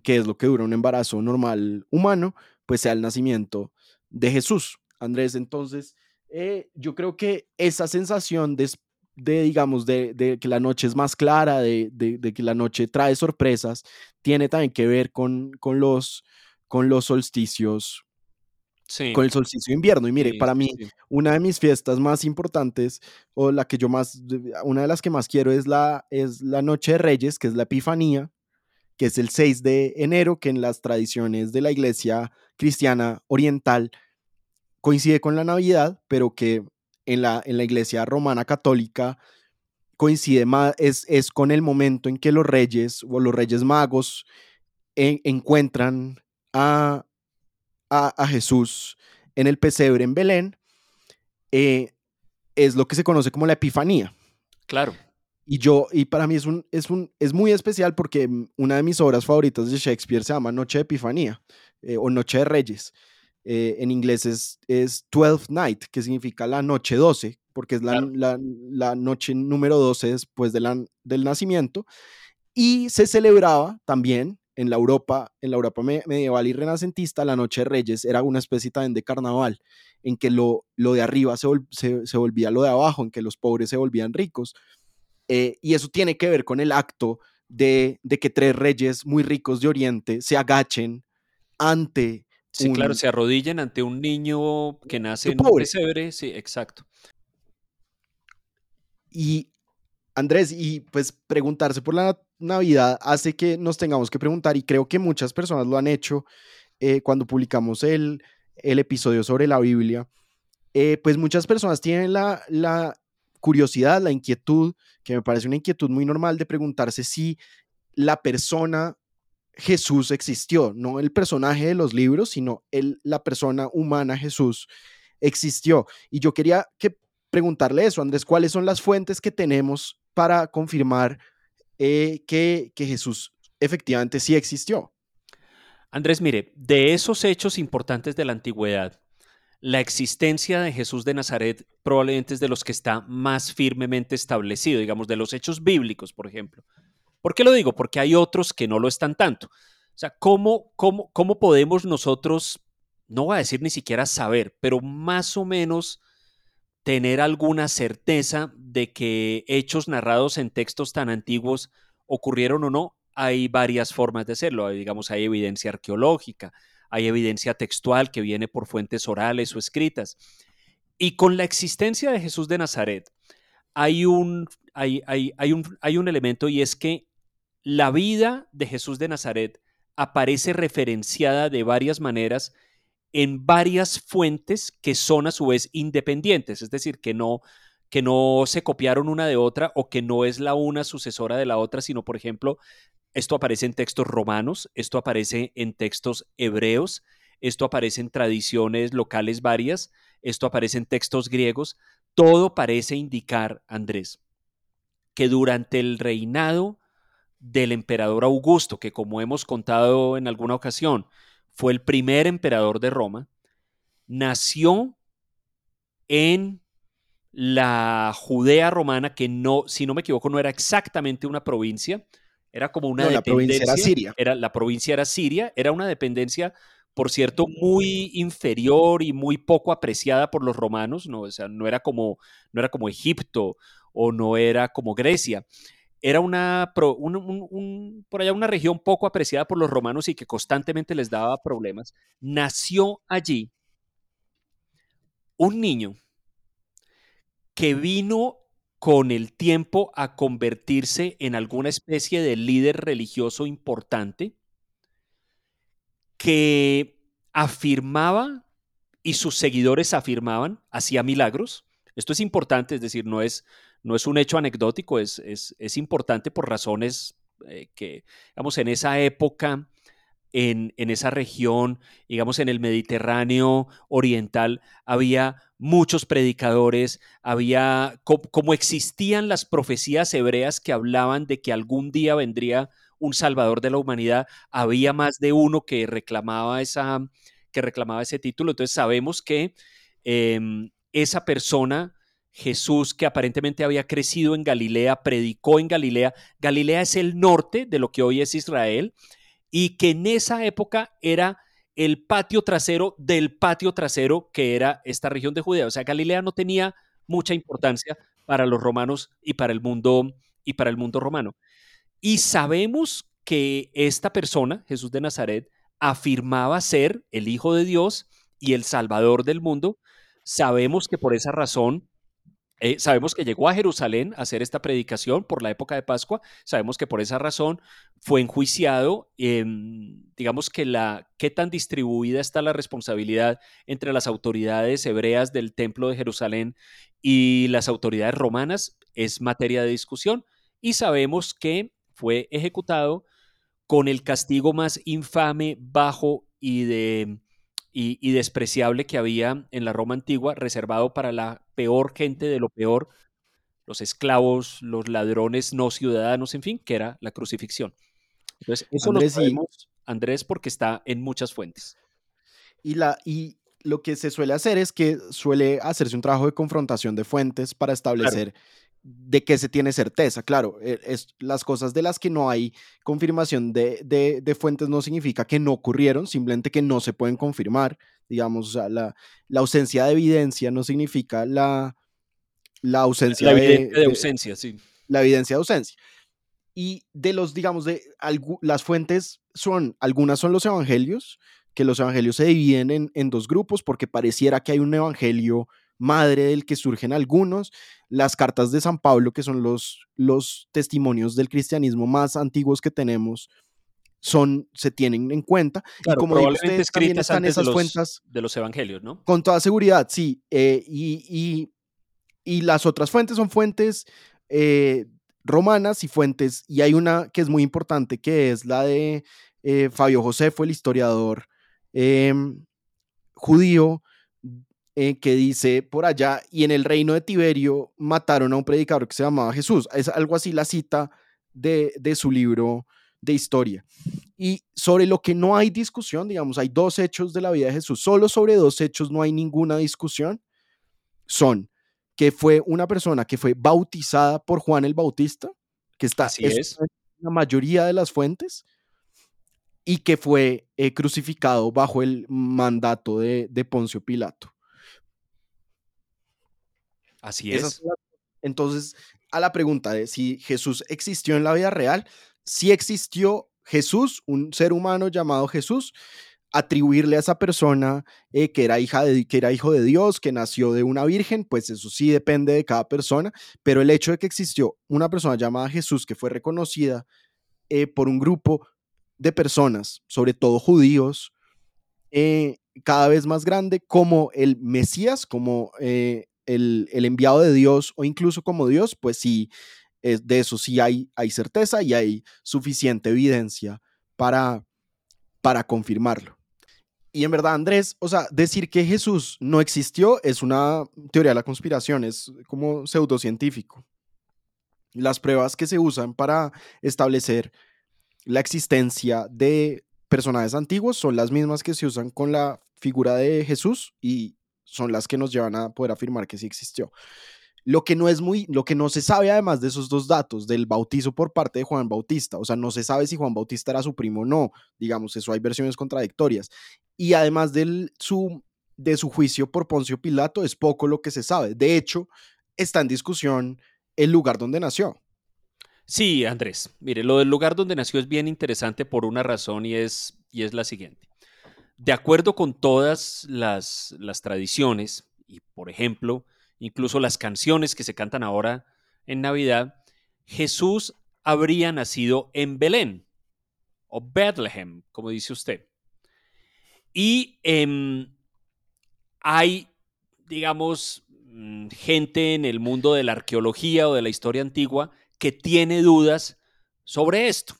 que es lo que dura un embarazo normal humano, pues sea el nacimiento de Jesús. Andrés, entonces, eh, yo creo que esa sensación de, de digamos, de, que la noche es más clara, de, que la noche trae sorpresas, tiene también que ver con, con, los, con los solsticios. Con el solsticio de invierno. Y mire, para mí, una de mis fiestas más importantes, o la que yo más, una de las que más quiero es la, es la Noche de Reyes, que es la Epifanía, que es el 6 de enero, que en las tradiciones de la iglesia cristiana oriental coincide con la Navidad, pero que en la, en la iglesia romana católica coincide más, es, es con el momento en que los reyes o los reyes magos encuentran a, a, Jesús en el pesebre en Belén, eh, es lo que se conoce como la Epifanía. Claro. Y yo, y para mí es, un, es, un, es muy especial porque una de mis obras favoritas de Shakespeare se llama Noche de Epifanía eh, o Noche de Reyes. Eh, en inglés es, es Twelfth Night, que significa la noche 12, porque es la, la, la noche número 12 después de la, del nacimiento. Y se celebraba también en la Europa, en la Europa medieval y renacentista, la Noche de Reyes era una especie también de carnaval, en que lo, lo de arriba se, se, volvía lo de abajo, en que los pobres se volvían ricos. Eh, y eso tiene que ver con el acto de, de, que tres reyes muy ricos de Oriente se agachen ante... Sí, claro, se arrodillen ante un niño que nace en un pesebre, sí, exacto. Y Andrés, y pues preguntarse por la Navidad hace que nos tengamos que preguntar, y creo que muchas personas lo han hecho eh, cuando publicamos el, el, episodio sobre la Biblia, eh, pues muchas personas tienen la, la curiosidad, la inquietud, que me parece una inquietud muy normal de preguntarse si la persona Jesús existió, no el personaje de los libros, sino el, la persona humana Jesús existió. Y yo quería que preguntarle eso, Andrés, ¿cuáles son las fuentes que tenemos para confirmar eh, que, que Jesús efectivamente sí existió. Andrés, mire, de esos hechos importantes de la antigüedad, la existencia de Jesús de Nazaret probablemente es de los que está más firmemente establecido, digamos, de los hechos bíblicos, por ejemplo. ¿Por qué lo digo? Porque hay otros que no lo están tanto. O sea, ¿cómo, cómo, cómo podemos nosotros, no voy a decir ni siquiera saber, pero más o menos tener alguna certeza de que hechos narrados en textos tan antiguos ocurrieron o no, hay varias formas de hacerlo. Digamos, hay evidencia arqueológica, hay evidencia textual que viene por fuentes orales o escritas. Y con la existencia de Jesús de Nazaret, hay un, hay, hay, un, hay un elemento y es que la vida de Jesús de Nazaret aparece referenciada de varias maneras en varias fuentes que son a su vez independientes, es decir, que no, que no se copiaron una de otra o que no es la una sucesora de la otra, sino, por ejemplo, esto aparece en textos romanos, esto aparece en textos hebreos, esto aparece en tradiciones locales varias, esto aparece en textos griegos, todo parece indicar, Andrés, que durante el reinado del emperador Augusto, que como hemos contado en alguna ocasión, fue el primer emperador de Roma, nació en la Judea romana, que no, si no me equivoco, no era exactamente una provincia, era como una dependencia. La provincia era Siria. Era, la provincia era Siria, era una dependencia, por cierto, muy inferior y muy poco apreciada por los romanos, ¿no? O sea, no era como, no era como Egipto o no era como Grecia era una, por allá una región poco apreciada por los romanos y que constantemente les daba problemas, nació allí un niño que vino con el tiempo a convertirse en alguna especie de líder religioso importante que afirmaba y sus seguidores afirmaban, hacía milagros. Esto es importante, es decir, no es, no es un hecho anecdótico, es, es, importante por razones eh, que, digamos, en esa época, en, en, esa región, digamos, en el Mediterráneo oriental, había muchos predicadores, había, como existían las profecías hebreas que hablaban de que algún día vendría un salvador de la humanidad, había más de uno que reclamaba, esa, que reclamaba ese título. Entonces sabemos que em, esa persona Jesús, que aparentemente había crecido en Galilea, predicó en Galilea. Galilea es el norte de lo que hoy es Israel y que en esa época era el patio trasero del patio trasero que era esta región de Judea. O sea, Galilea no tenía mucha importancia para los romanos y para el mundo y para el mundo romano. Y sabemos que esta persona, Jesús de Nazaret, afirmaba ser el Hijo de Dios y el Salvador del mundo. Sabemos que por esa razón Eh, sabemos que llegó a Jerusalén a hacer esta predicación por la época de Pascua. Sabemos que por esa razón fue enjuiciado. digamos que la qué tan distribuida está la responsabilidad entre las autoridades hebreas del templo de Jerusalén y las autoridades romanas es materia de discusión. Y sabemos que fue ejecutado con el castigo más infame, bajo y de y, despreciable que había en la Roma antigua, reservado para la peor gente de lo peor, los esclavos, los ladrones no ciudadanos, en fin, que era la crucifixión. Entonces, eso lo sabemos, Andrés, porque está en muchas fuentes. Y, la, y lo que se suele hacer es que suele hacerse un trabajo de confrontación de fuentes para establecer de qué se tiene certeza. Claro, e, es, las cosas de las que no hay confirmación de, de, fuentes no significa que no ocurrieron, simplemente que no se pueden confirmar. Digamos, la, la, ausencia de evidencia no significa la, la ausencia la de, de, ausencia, sí. La evidencia de ausencia. Y de los, digamos, de las fuentes son, algunas son los evangelios, que los evangelios se dividen en, en dos grupos porque pareciera que hay un evangelio madre del que surgen algunos, las cartas de San Pablo, que son los, los testimonios del cristianismo más antiguos que tenemos, son, se tienen en cuenta. y como probablemente escritas están esas de los, fuentes de los evangelios, ¿no? Con toda seguridad, sí. Eh, y, y, las otras fuentes son fuentes eh, romanas y fuentes, y hay una que es muy importante, que es la de eh, Fabio Josefo, el historiador em, judío, eh, que dice por allá, y en el reino de Tiberio mataron a un predicador que se llamaba Jesús. Es algo así la cita de, de su libro de historia. Y sobre lo que no hay discusión, digamos, hay dos hechos de la vida de Jesús, solo sobre dos hechos no hay ninguna discusión, son que fue una persona que fue bautizada por Juan el Bautista, que está así es. en la mayoría de las fuentes, y que fue eh, crucificado bajo el mandato de, de Poncio Pilato. Así es. Entonces, a la pregunta de si Jesús existió en la vida real, si existió Jesús, un ser humano llamado Jesús, atribuirle a esa persona eh, que, era hija de, que era hijo de Dios, que nació de una virgen, pues eso sí depende de cada persona, pero el hecho de que existió una persona llamada Jesús que fue reconocida eh, por un grupo de personas, sobre todo judíos, eh, cada vez más grande, como el Mesías, como el, enviado de Dios o incluso como Dios, pues sí, es, de eso sí hay, hay certeza y hay suficiente evidencia para, para confirmarlo. Y en verdad, Andrés, o sea, decir que Jesús no existió es una teoría de la conspiración, es como pseudocientífico. Las pruebas que se usan para establecer la existencia de personajes antiguos son las mismas que se usan con la figura de Jesús y son las que nos llevan a poder afirmar que sí existió. Lo que no es muy, lo que no se sabe además de esos dos datos, del bautizo por parte de Juan Bautista, o sea, no se sabe si Juan Bautista era su primo o no, digamos, eso hay versiones contradictorias. Y además del, su, de su juicio por Poncio Pilato, es poco lo que se sabe. De hecho, está en discusión el lugar donde nació. Sí, Andrés. Mire, lo del lugar donde nació es bien interesante por una razón y es, y es la siguiente de acuerdo con todas las, tradiciones, y por ejemplo, incluso las canciones que se cantan ahora en Navidad, Jesús habría nacido en Belén o Bethlehem, como dice usted. Y em, hay, digamos, mm, gente en el mundo de la arqueología o de la historia antigua que tiene dudas sobre esto.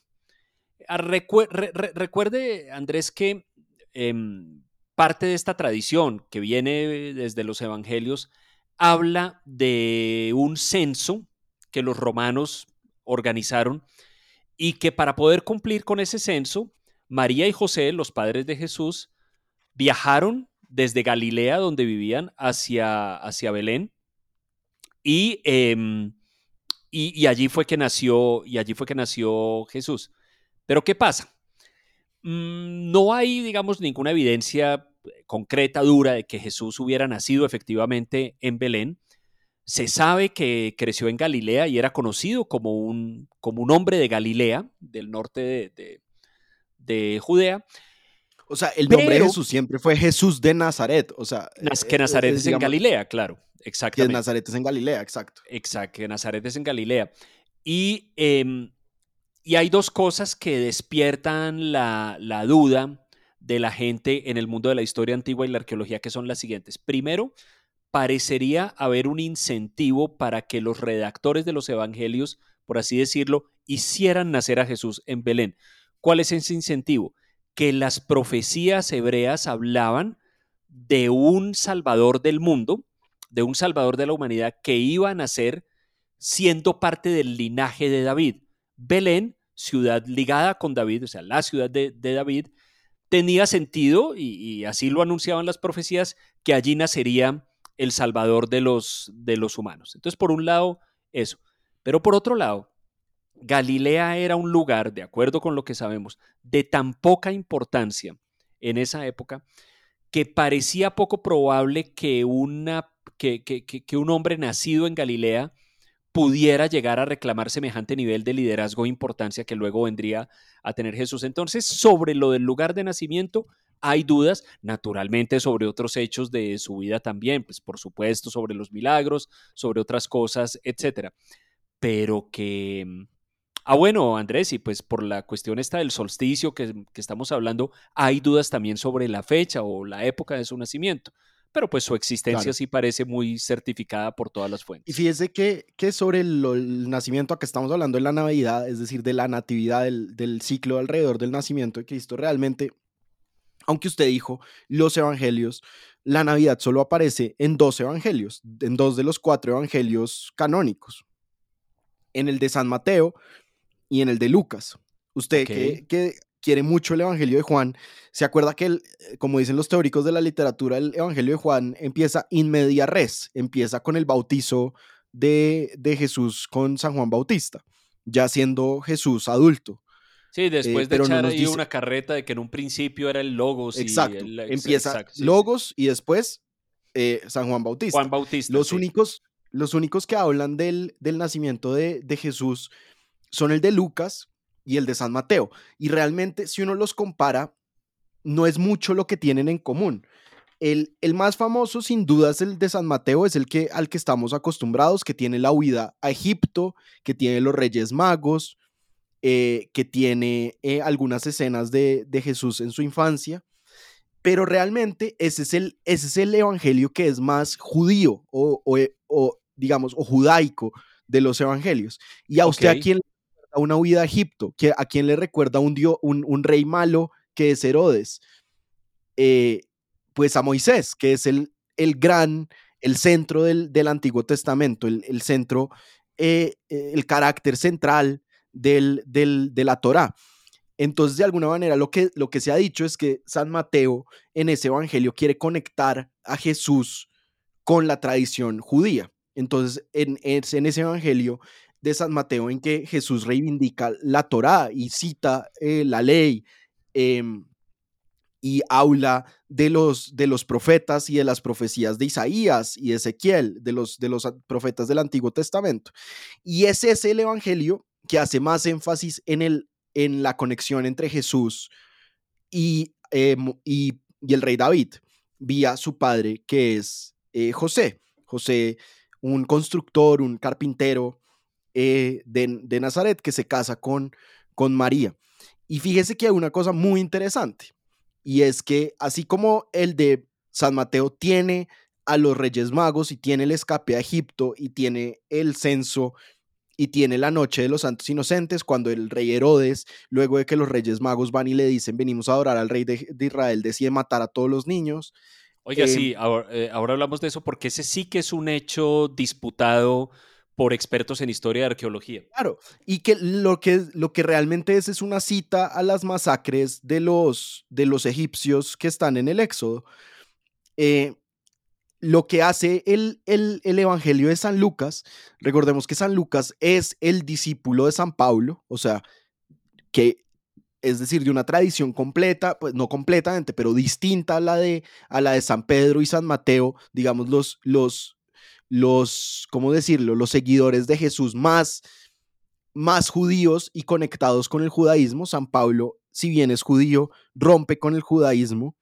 Ah, recuerde, Andrés, que Em, parte de esta tradición que viene desde los evangelios habla de un censo que los romanos organizaron y que para poder cumplir con ese censo, María y José, los padres de Jesús, viajaron desde Galilea, donde vivían, hacia, hacia Belén y, em, y, y, allí fue que nació, y allí fue que nació Jesús. Pero ¿qué pasa? Mm, no hay, digamos, ninguna evidencia concreta, dura, de que Jesús hubiera nacido efectivamente en Belén. Se sabe que creció en Galilea y era conocido como un, como un hombre de Galilea, del norte de, Judea. O sea, el nombre de Jesús siempre fue Jesús de Nazaret. O sea, que Nazaret es, en Galilea, claro. exactamente. Que Nazaret es en Galilea, exacto. Exacto, que Nazaret es en Galilea. Y, em, y hay dos cosas que despiertan la, la duda de la gente en el mundo de la historia antigua y la arqueología, que son las siguientes. Primero, parecería haber un incentivo para que los redactores de los evangelios, por así decirlo, hicieran nacer a Jesús en Belén. ¿Cuál es ese incentivo? Que las profecías hebreas hablaban de un salvador del mundo, de un salvador de la humanidad que iba a nacer siendo parte del linaje de David. Belén, ciudad ligada con David, o sea, la ciudad de, David, tenía sentido, y, así lo anunciaban las profecías, que allí nacería el salvador de los, de los humanos. Entonces, por un lado, eso. Pero por otro lado, Galilea era un lugar, de acuerdo con lo que sabemos, de tan poca importancia en esa época que parecía poco probable que, una, que, que, un hombre nacido en Galilea pudiera llegar a reclamar semejante nivel de liderazgo e importancia que luego vendría a tener Jesús. Entonces, sobre lo del lugar de nacimiento, hay dudas, naturalmente, sobre otros hechos de su vida también, pues por supuesto, sobre los milagros, sobre otras cosas, etcétera. Pero que, Ah, bueno, Andrés, y pues por la cuestión esta del solsticio que, estamos hablando, hay dudas también sobre la fecha o la época de su nacimiento pero pues su existencia sí parece muy certificada por todas las fuentes. Y fíjese que, que sobre el, nacimiento, a que estamos hablando de la Navidad, es decir, de la natividad, del, del, ciclo alrededor del nacimiento de Cristo, realmente, aunque usted dijo los evangelios, la Navidad solo aparece en dos evangelios, en dos de los cuatro evangelios canónicos. En el de San Mateo y en el de Lucas. Usted que, quiere mucho el Evangelio de Juan, se acuerda que, el, eh, como dicen los teóricos de la literatura, el Evangelio de Juan empieza in media res, empieza con el bautizo de, de Jesús con San Juan Bautista, ya siendo Jesús adulto. Sí, después eh, de echar ahí una carreta de que en un principio era el Logos. Exacto, empieza Logos y después eh, San Juan Bautista. Juan Bautista. Los, únicos, los únicos que hablan del, del nacimiento de, de Jesús son el de Lucas y el de San Mateo. Y realmente, si uno los compara, no es mucho lo que tienen en común. El, el, más famoso, sin duda, es el de San Mateo, es el que, al que estamos acostumbrados, que tiene la huida a Egipto, que tiene los Reyes Magos, eh, que tiene eh, algunas escenas de, de, Jesús en su infancia. Pero realmente ese es el, ese es el evangelio que es más judío o, o, o digamos, o judaico de los evangelios. ¿Y a usted a quién una huida a Egipto, que a quién le recuerda un, un, rey malo que es Herodes. Eh, pues a Moisés, que es el, el gran, el centro del, Antiguo Testamento, el, centro, eh, eh, el carácter central del, de la Torá. Entonces, de alguna manera, lo que, lo que se ha dicho es que San Mateo en ese evangelio quiere conectar a Jesús con la tradición judía. Entonces, en, en ese evangelio, de San Mateo en que Jesús reivindica la Torá y cita eh, la ley em, y habla de los, de los profetas y de las profecías de Isaías y Ezequiel, de los, de los profetas del Antiguo Testamento. Y ese es el Evangelio que hace más énfasis en, el, en la conexión entre Jesús y, em, y, el rey David, vía su padre, que es eh, José. José, un constructor, un carpintero, eh, de, Nazaret que se casa con, con María. Y fíjese que hay una cosa muy interesante, y es que así como el de San Mateo tiene a los Reyes Magos y tiene el escape a Egipto y tiene el censo y tiene la noche de los santos inocentes cuando el rey Herodes, luego de que los Reyes Magos van y le dicen venimos a adorar al rey de, Israel, decide matar a todos los niños. Oiga, sí, em, ahora, eh, ahora, hablamos de eso porque ese sí que es un hecho disputado por expertos en historia y arqueología. Claro, y que lo que, lo que realmente es es una cita a las masacres de los, de los egipcios que están en el Éxodo. Eh, lo que hace el, el, el, Evangelio de San Lucas, recordemos que San Lucas es el discípulo de San Pablo, o sea, que es decir, de una tradición completa, pues no completamente, pero distinta a la de, a la de San Pedro y San Mateo, digamos, los, los, los, ¿cómo decirlo?, los seguidores de Jesús más, más judíos y conectados con el judaísmo. San Pablo, si bien es judío, rompe con el judaísmo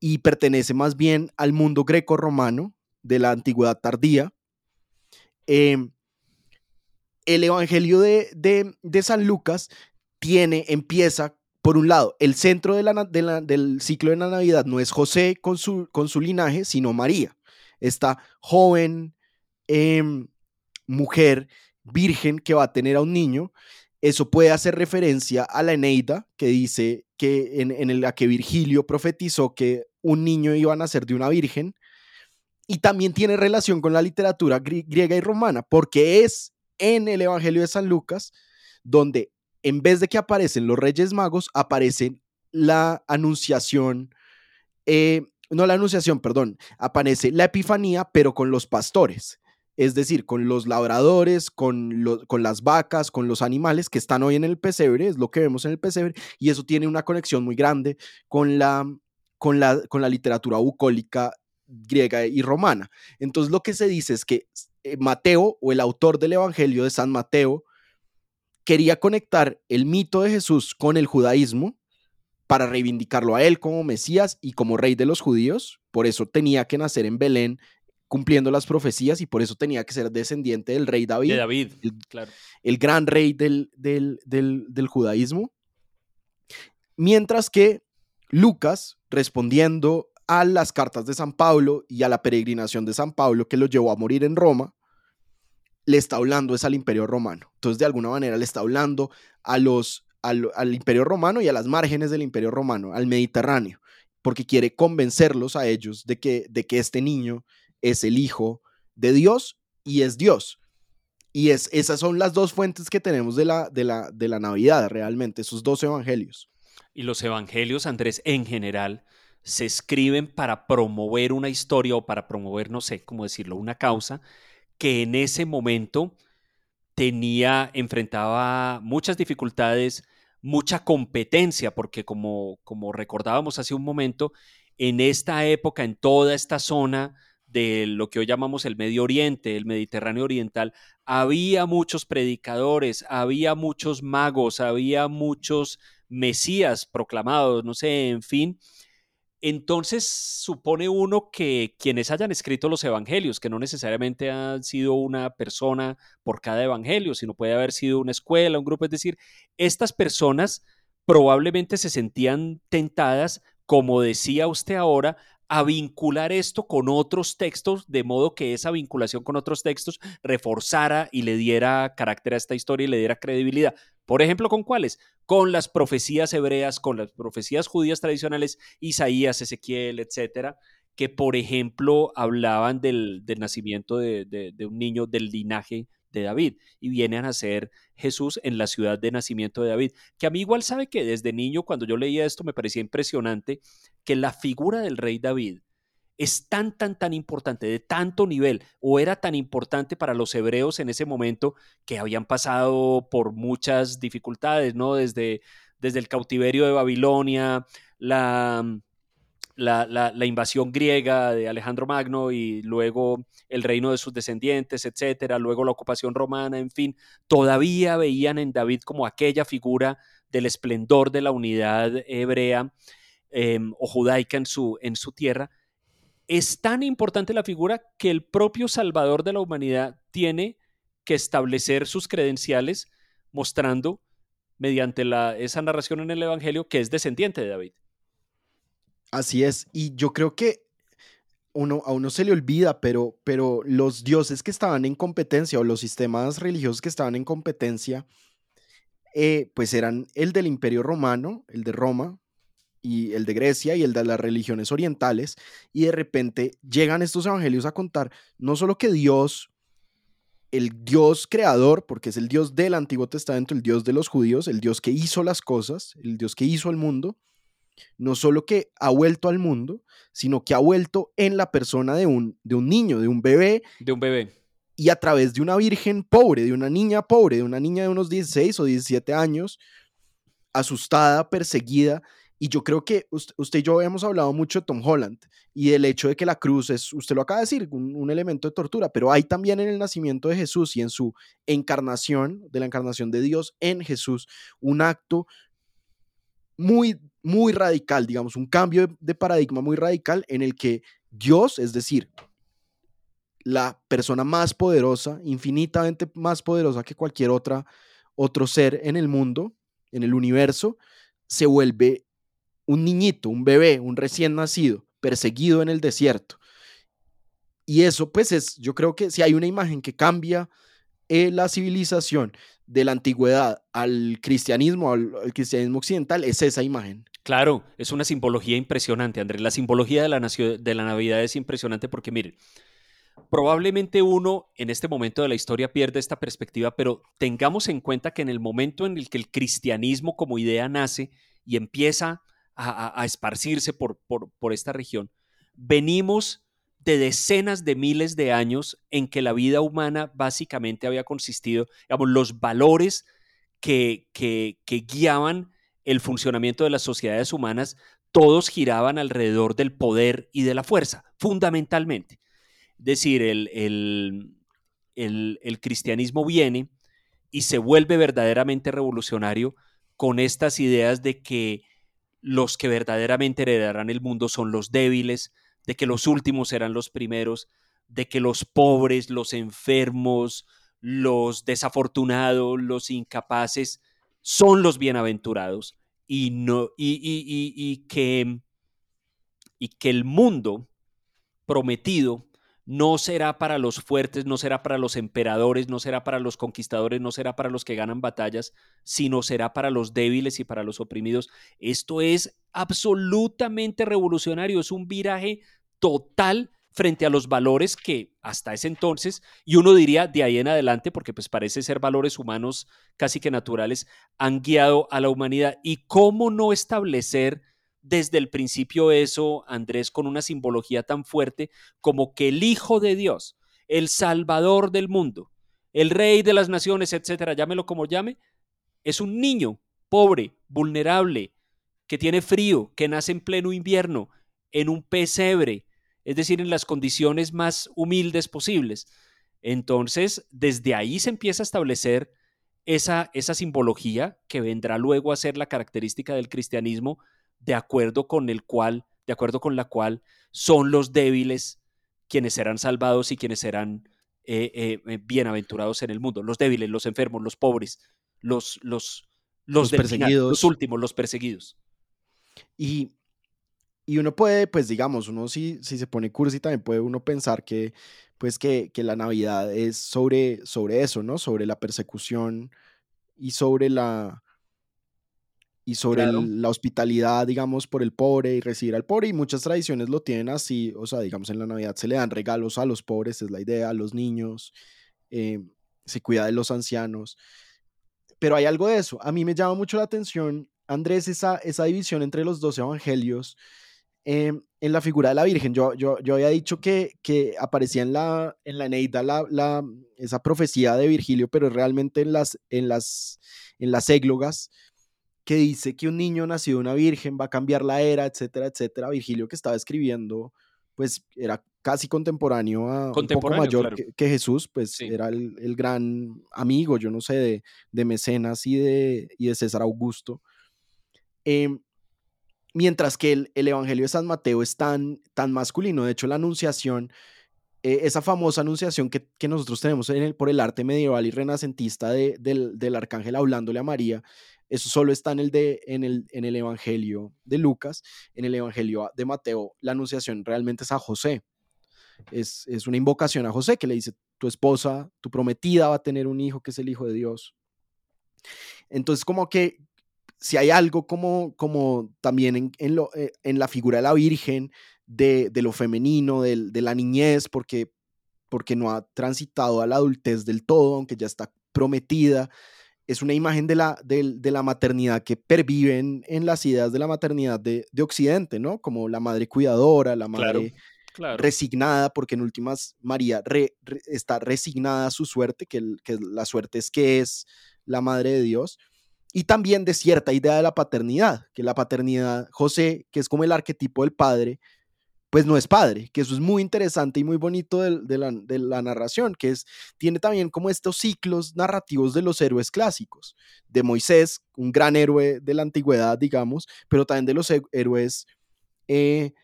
y pertenece más bien al mundo greco-romano, de la antigüedad tardía. Em, el Evangelio de, de, San Lucas tiene, empieza, por un lado, el centro de la, del ciclo de la Navidad no es José con su, con su linaje, sino María. Esta joven em, mujer virgen que va a tener a un niño. Eso puede hacer referencia a la Eneida, que dice que en, la que Virgilio profetizó que un niño iba a nacer de una virgen. Y también tiene relación con la literatura griega y romana, porque es en el Evangelio de San Lucas, donde en vez de que aparecen los Reyes Magos, aparece la anunciación, eh, no la anunciación, perdón, aparece la Epifanía, pero con los pastores, es decir, con los labradores, con, con las vacas, con los animales que están hoy en el pesebre, es lo que vemos en el pesebre, y eso tiene una conexión muy grande con la, con la, con la literatura bucólica griega y romana. Entonces lo que se dice es que eh, Mateo o el autor del Evangelio de San Mateo quería conectar el mito de Jesús con el judaísmo para reivindicarlo a él como Mesías y como rey de los judíos. Por eso tenía que nacer en Belén cumpliendo las profecías y por eso tenía que ser descendiente del rey David. De David, el, claro. El gran rey del, del, del judaísmo. Mientras que Lucas, respondiendo a las cartas de San Pablo y a la peregrinación de San Pablo que lo llevó a morir en Roma, le está hablando es al imperio romano. Entonces, de alguna manera, le está hablando a los, al, imperio romano y a las márgenes del imperio romano, al Mediterráneo, porque quiere convencerlos a ellos de que, de que este niño es el hijo de Dios y es Dios. Y es, esas son las dos fuentes que tenemos de la, de, la, de la Navidad, realmente, esos dos evangelios. Y los evangelios, Andrés, en general, se escriben para promover una historia o para promover, no sé cómo decirlo, una causa que en ese momento tenía, enfrentaba muchas dificultades, mucha competencia, porque como, como recordábamos hace un momento, en esta época, en toda esta zona de lo que hoy llamamos el Medio Oriente, el Mediterráneo Oriental, había muchos predicadores, había muchos magos, había muchos mesías proclamados, no sé, en fin, entonces supone uno que quienes hayan escrito los evangelios, que no necesariamente han sido una persona por cada evangelio, sino puede haber sido una escuela, un grupo, es decir, estas personas probablemente se sentían tentadas, como decía usted ahora, a vincular esto con otros textos, de modo que esa vinculación con otros textos reforzara y le diera carácter a esta historia y le diera credibilidad. Por ejemplo, ¿con cuáles? Con las profecías hebreas, con las profecías judías tradicionales, Isaías, Ezequiel, etcétera, que por ejemplo hablaban del, nacimiento de, un niño del linaje de David y viene a nacer Jesús en la ciudad de nacimiento de David, que a mí igual sabe que desde niño cuando yo leía esto me parecía impresionante que la figura del rey David es tan, tan, tan importante, de tanto nivel, o era tan importante para los hebreos en ese momento que habían pasado por muchas dificultades, ¿no? Desde, desde el cautiverio de Babilonia, la, la, invasión griega de Alejandro Magno y luego el reino de sus descendientes, etcétera, luego la ocupación romana, en fin, todavía veían en David como aquella figura del esplendor de la unidad hebrea em, o judaica en su, tierra, es tan importante la figura que el propio Salvador de la humanidad tiene que establecer sus credenciales mostrando mediante esa narración en el Evangelio que es descendiente de David. Así es, y yo creo que uno, a uno se le olvida, pero, pero los dioses que estaban en competencia o los sistemas religiosos que estaban en competencia, eh, pues eran el del Imperio Romano, el de Roma, y el de Grecia y el de las religiones orientales, y de repente llegan estos evangelios a contar no solo que Dios, el Dios creador, porque es el Dios del Antiguo Testamento, el Dios de los judíos, el Dios que hizo las cosas, el Dios que hizo el mundo, no solo que ha vuelto al mundo, sino que ha vuelto en la persona de un, de un niño, de un bebé. De un bebé. Y a través de una virgen pobre, de una niña pobre, de una niña de unos 16 o 17 años, asustada, perseguida, y yo creo que usted y yo hemos hablado mucho de Tom Holland y del hecho de que la cruz es, usted lo acaba de decir, un, elemento de tortura, pero hay también en el nacimiento de Jesús y en su encarnación, de la encarnación de Dios en Jesús, un acto muy, muy radical, digamos, un cambio de, paradigma muy radical en el que Dios, es decir, la persona más poderosa, infinitamente más poderosa que cualquier otra, otro ser en el mundo, en el universo, se vuelve un niñito, un bebé, un recién nacido, perseguido en el desierto. Y eso, pues es, yo creo que si hay una imagen que cambia eh, la civilización de la antigüedad al cristianismo, al, cristianismo occidental, es esa imagen. Claro, es una simbología impresionante, Andrés. La simbología de la, de la Navidad es impresionante porque, miren, probablemente uno en este momento de la historia pierde esta perspectiva, pero tengamos en cuenta que en el momento en el que el cristianismo como idea nace y empieza a, esparcirse por, por, esta región, venimos de decenas de miles de años en que la vida humana básicamente había consistido, digamos, los valores que, que, guiaban el funcionamiento de las sociedades humanas, todos giraban alrededor del poder y de la fuerza, fundamentalmente. Es decir, el, el, el, cristianismo viene y se vuelve verdaderamente revolucionario con estas ideas de que los que verdaderamente heredarán el mundo son los débiles, de que los últimos serán los primeros, de que los pobres, los enfermos, los desafortunados, los incapaces son los bienaventurados y, no, y, y, y que, y que el mundo prometido no será para los fuertes, no será para los emperadores, no será para los conquistadores, no será para los que ganan batallas, sino será para los débiles y para los oprimidos. Esto es absolutamente revolucionario, es un viraje total frente a los valores que hasta ese entonces, y uno diría de ahí en adelante, porque pues parece ser valores humanos casi que naturales, han guiado a la humanidad. ¿Y cómo no establecer desde el principio eso, Andrés, con una simbología tan fuerte como que el Hijo de Dios, el Salvador del mundo, el Rey de las Naciones, etcétera, llámelo como llame, es un niño pobre, vulnerable, que tiene frío, que nace en pleno invierno, en un pesebre, es decir, en las condiciones más humildes posibles. Entonces, desde ahí se empieza a establecer esa, esa simbología que vendrá luego a ser la característica del cristianismo de acuerdo con el cual, de acuerdo con la cual son los débiles quienes serán salvados y quienes serán eh, eh, eh, bienaventurados en el mundo. Los débiles, los enfermos, los pobres, los, los, los, perseguidos. los últimos, los perseguidos. Y, y, uno puede, pues digamos, uno si, si se pone cursi también puede uno pensar que, pues que, que la Navidad es sobre, sobre eso, ¿no? Sobre la persecución y sobre la, y sobre la hospitalidad, digamos, por el pobre y recibir al pobre. Y muchas tradiciones lo tienen así, o sea, digamos, en la Navidad se le dan regalos a los pobres, es la idea, a los niños, eh, se cuida de los ancianos. Pero hay algo de eso. A mí me llama mucho la atención, Andrés, esa, esa división entre los dos evangelios. Em, en la figura de la Virgen, yo, yo, yo había dicho que, que aparecía en la, en la Eneida la, la, esa profecía de Virgilio, pero realmente en las, en las, en las églogas, que dice que un niño nacido de una virgen va a cambiar la era, etcétera, etcétera. Virgilio que estaba escribiendo, pues era casi contemporáneo a un poco mayor que, Jesús, pues era el, gran amigo, yo no sé, de, de Mecenas y de, y de César Augusto. Em, mientras que el, el, Evangelio de San Mateo es tan, tan masculino, de hecho la anunciación, eh, esa famosa anunciación que, que nosotros tenemos por el arte medieval y renacentista de, del, del arcángel hablándole a María, eso solo está en el, de, en, el, en el Evangelio de Lucas. En el Evangelio de Mateo, la anunciación realmente es a José. Es, es una invocación a José que le dice, tu esposa, tu prometida va a tener un hijo que es el Hijo de Dios. Entonces, como que si hay algo como, como también en, en, lo, eh, en la figura de la Virgen, de, de lo femenino, de, de, la niñez, porque, porque no ha transitado a la adultez del todo, aunque ya está prometida, es una imagen de la, de, la maternidad que pervive en, las ideas de la maternidad de, Occidente, ¿no? Como la madre cuidadora, la madre resignada, porque en últimas María está resignada a su suerte, que, que la suerte es que es la madre de Dios, y también de cierta idea de la paternidad, que la paternidad, José, que es como el arquetipo del padre, pues no es padre, que eso es muy interesante y muy bonito de, la, narración, que es, tiene también como estos ciclos narrativos de los héroes clásicos, de Moisés, un gran héroe de la antigüedad, digamos, pero también de los héroes eh,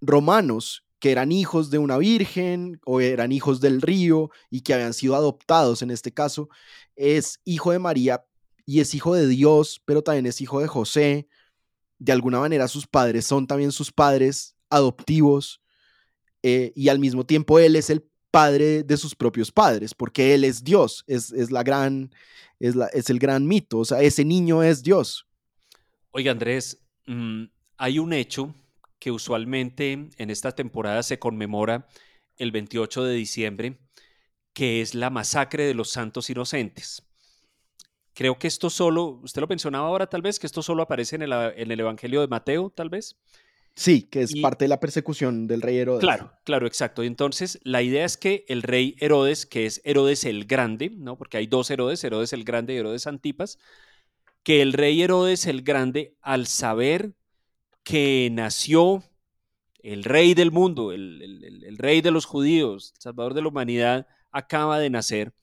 romanos, que eran hijos de una virgen o eran hijos del río y que habían sido adoptados en este caso. Es hijo de María y es hijo de Dios, pero también es hijo de José. De alguna manera sus padres son también sus padres adoptivos eh, y al mismo tiempo él es el padre de sus propios padres, porque él es Dios, es, la gran, es, la, es el gran mito, o sea, ese niño es Dios. Oiga, Andrés, mm, hay un hecho que usualmente en esta temporada se conmemora el 28 de diciembre, que es la masacre de los santos inocentes. Creo que esto solo, usted lo mencionaba ahora tal vez, que esto solo aparece en el, en el Evangelio de Mateo, tal vez. Sí, que es parte de la persecución del rey Herodes. Claro, claro, exacto. Y entonces la idea es que el rey Herodes, que es Herodes el Grande, ¿no? Porque hay dos Herodes, Herodes el Grande y Herodes Antipas, que el rey Herodes el Grande, al saber que nació el rey del mundo, el, rey de los judíos, el salvador de la humanidad, acaba de nacer,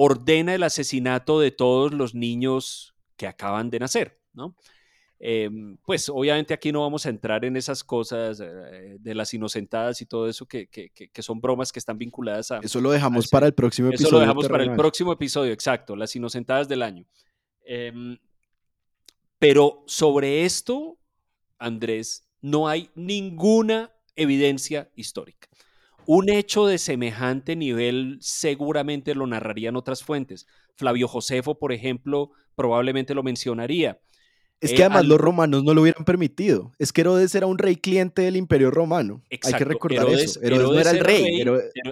ordena el asesinato de todos los niños que acaban de nacer, ¿no? Em, pues obviamente aquí no vamos a entrar en esas cosas eh, de las inocentadas y todo eso que, son bromas que están vinculadas a... Eso lo dejamos para el próximo episodio. Eso lo dejamos para el próximo episodio, exacto, las inocentadas del año. Em, pero sobre esto, Andrés, no hay ninguna evidencia histórica. Un hecho de semejante nivel seguramente lo narrarían otras fuentes. Flavio Josefo, por ejemplo, probablemente lo mencionaría. Es que además los romanos no lo hubieran permitido. Es que Herodes era un rey cliente del imperio romano. Hay que recordar eso. Herodes, no era el rey.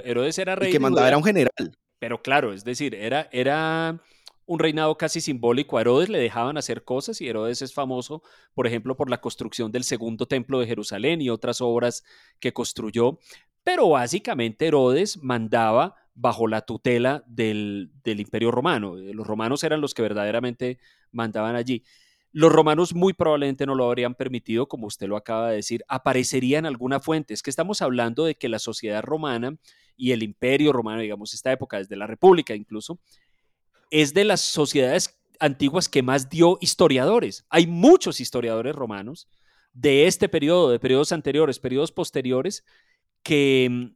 Herodes era rey. El que mandaba era un general. Pero claro, es decir, era, era un reinado casi simbólico. A Herodes le dejaban hacer cosas y Herodes es famoso, por ejemplo, por la construcción del segundo templo de Jerusalén y otras obras que construyó. Pero básicamente Herodes mandaba bajo la tutela del, del imperio romano. Los romanos eran los que verdaderamente mandaban allí. Los romanos muy probablemente no lo habrían permitido, como usted lo acaba de decir, aparecería en alguna fuente. Es que estamos hablando de que la sociedad romana y el imperio romano, digamos, esta época, desde la República incluso, es de las sociedades antiguas que más dio historiadores. Hay muchos historiadores romanos de este periodo, de periodos anteriores, periodos posteriores, que,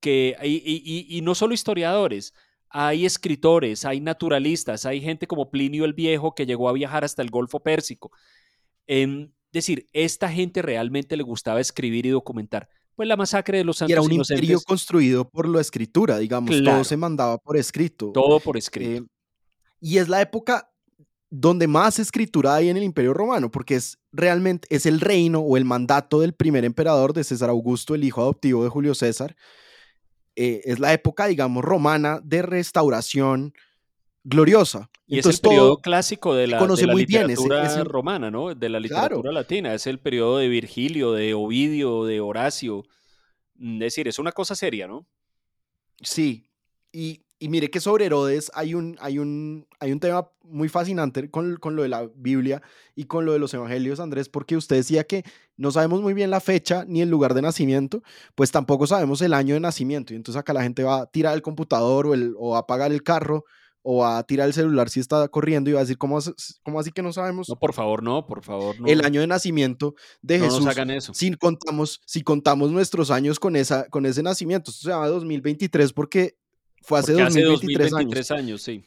que y, y no solo historiadores, hay escritores, hay naturalistas, hay gente como Plinio el Viejo que llegó a viajar hasta el Golfo Pérsico. Es decir, esta gente realmente le gustaba escribir y documentar. Pues la masacre de los santos y era un imperio construido por la escritura, digamos, todo se mandaba por escrito. Todo por escrito. Eh, y es la época donde más escritura hay en el Imperio Romano, porque es realmente es el reino o el mandato del primer emperador de César Augusto, el hijo adoptivo de Julio César, eh, es la época, digamos, romana de restauración gloriosa. Y es el periodo clásico de la, literatura romana, ¿no? De la literatura latina. Es el periodo de Virgilio, de Ovidio, de Horacio. Es decir, es una cosa seria, ¿no? Sí. Y y mire que sobre Herodes hay un, hay un, hay un tema muy fascinante con, con, lo de la Biblia y con lo de los evangelios, Andrés, porque usted decía que no sabemos muy bien la fecha ni el lugar de nacimiento, pues tampoco sabemos el año de nacimiento. Y entonces acá la gente va a tirar el computador o, el, o va a apagar el carro o va a tirar el celular si está corriendo y va a decir, ¿cómo, cómo así que no sabemos? No, por favor, no, por favor, no. El año de nacimiento de no Jesús. Nos hagan eso. Si contamos, si contamos nuestros años con, esa, con ese nacimiento, esto se llama 2023 porque fue hace, 2023, años. sí.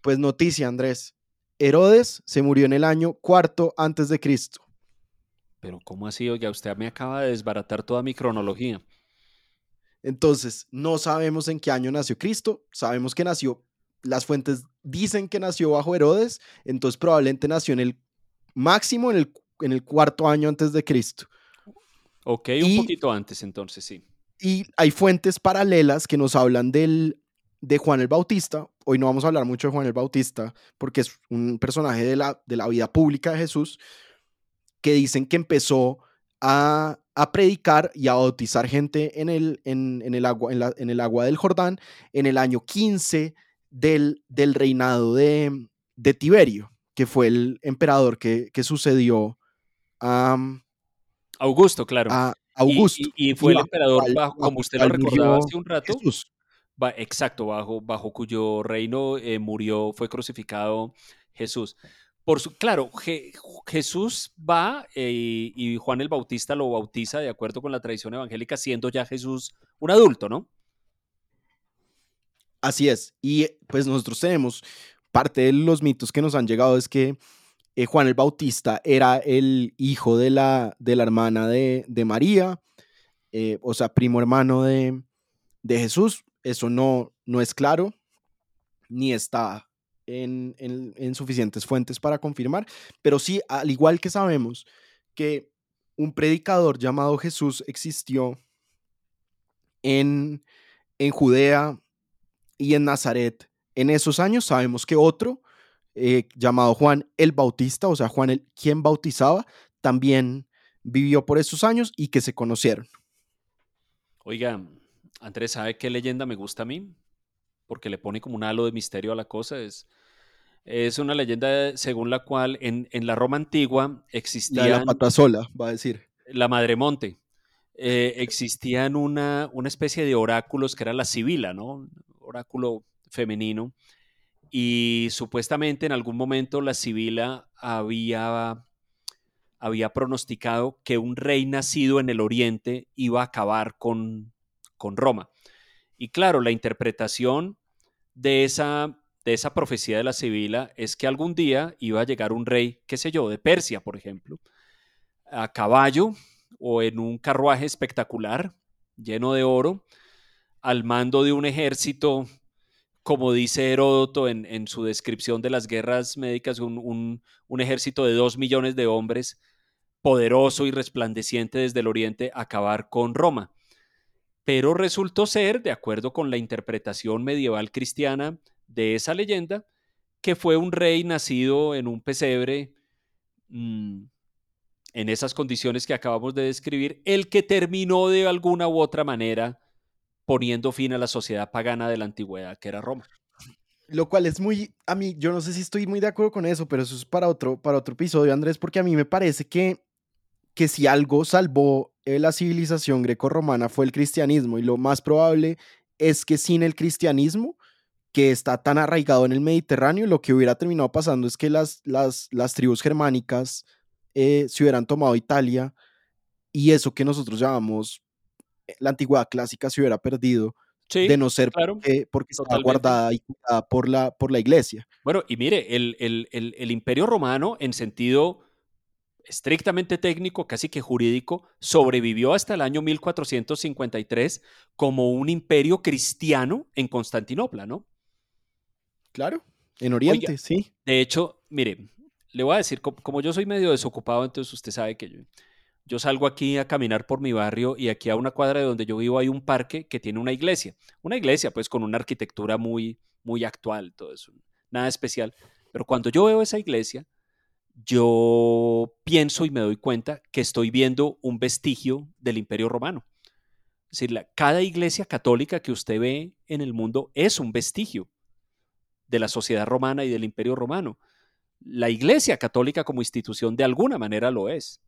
Pues noticia, Andrés. Herodes se murió en el año cuarto antes de Cristo. Pero ¿cómo ha sido? Ya usted me acaba de desbaratar toda mi cronología. Entonces, no sabemos en qué año nació Cristo. Sabemos que nació, las fuentes dicen que nació bajo Herodes, entonces probablemente nació en el máximo en el, en el cuarto año antes de Cristo. Ok, un poquito antes entonces, sí. Y hay fuentes paralelas que nos hablan del, de Juan el Bautista. Hoy no vamos a hablar mucho de Juan el Bautista porque es un personaje de la, de la vida pública de Jesús que dicen que empezó a, a predicar y a bautizar gente en el, en, en el, agua, en, la, en, el agua del Jordán en el año 15 del, del reinado de, de, Tiberio, que fue el emperador que, que sucedió a... Augusto, claro. A, Augusto. Y, fue el emperador, como usted lo recordaba hace un rato. exacto, bajo, bajo cuyo reino eh, murió, fue crucificado Jesús. por su, claro, Jesús va eh, y Juan el Bautista lo bautiza de acuerdo con la tradición evangélica, siendo ya Jesús un adulto, ¿no? Así es. Y pues nosotros tenemos parte de los mitos que nos han llegado es que eh, Juan el Bautista era el hijo de la, de la hermana de, María, eh, o sea, primo hermano de, Jesús. Eso no, no es claro, ni está en, en, suficientes fuentes para confirmar, pero sí, al igual que sabemos que un predicador llamado Jesús existió en, en Judea y en Nazaret en esos años, sabemos que otro eh, llamado Juan el Bautista, o sea, Juan el quien bautizaba, también vivió por esos años y que se conocieron. Oiga, Andrés, ¿sabe qué leyenda me gusta a mí? Porque le pone como un halo de misterio a la cosa. Es, es una leyenda según la cual en, la Roma antigua existía... La, pata sola, va a decir. La Madre Monte. Eh, existían una, una especie de oráculos que era la Sibila, ¿no? Oráculo femenino y supuestamente en algún momento la Sibila había, había pronosticado que un rey nacido en el oriente iba a acabar con, con Roma. Y claro, la interpretación de esa, de esa profecía de la Sibila es que algún día iba a llegar un rey, qué sé yo, de Persia, por ejemplo, a caballo o en un carruaje espectacular, lleno de oro, al mando de un ejército como dice Heródoto en, su descripción de las guerras médicas, un, ejército de dos millones de hombres, poderoso y resplandeciente desde el oriente, acabar con Roma. Pero resultó ser, de acuerdo con la interpretación medieval cristiana de esa leyenda, que fue un rey nacido en un pesebre, mm, en esas condiciones que acabamos de describir, el que terminó de alguna u otra manera poniendo fin a la sociedad pagana de la antigüedad, que era Roma. Lo cual es muy, a mí, yo no sé si estoy muy de acuerdo con eso, pero eso es para otro, para otro episodio, Andrés, porque a mí me parece que, que si algo salvó eh, la civilización greco-romana fue el cristianismo, y lo más probable es que sin el cristianismo, que está tan arraigado en el Mediterráneo, lo que hubiera terminado pasando es que las, las, las tribus germánicas eh, se hubieran tomado Italia y eso que nosotros llamamos la antigüedad clásica se hubiera perdido de no ser porque, porque estaba guardada y cuidada por la, por la iglesia. Bueno, y mire, el, el, el, imperio romano en sentido estrictamente técnico, casi que jurídico, sobrevivió hasta el año 1453 como un imperio cristiano en Constantinopla, ¿no? Claro, en Oriente, sí. De hecho, mire, le voy a decir, como yo soy medio desocupado, entonces usted sabe que yo, yo salgo aquí a caminar por mi barrio y aquí a una cuadra de donde yo vivo hay un parque que tiene una iglesia. Una iglesia pues con una arquitectura muy, muy actual, todo eso. Nada especial. Pero cuando yo veo esa iglesia, yo pienso y me doy cuenta que estoy viendo un vestigio del imperio romano. Es decir, cada iglesia católica que usted ve en el mundo es un vestigio de la sociedad romana y del imperio romano. La iglesia católica como institución de alguna manera lo es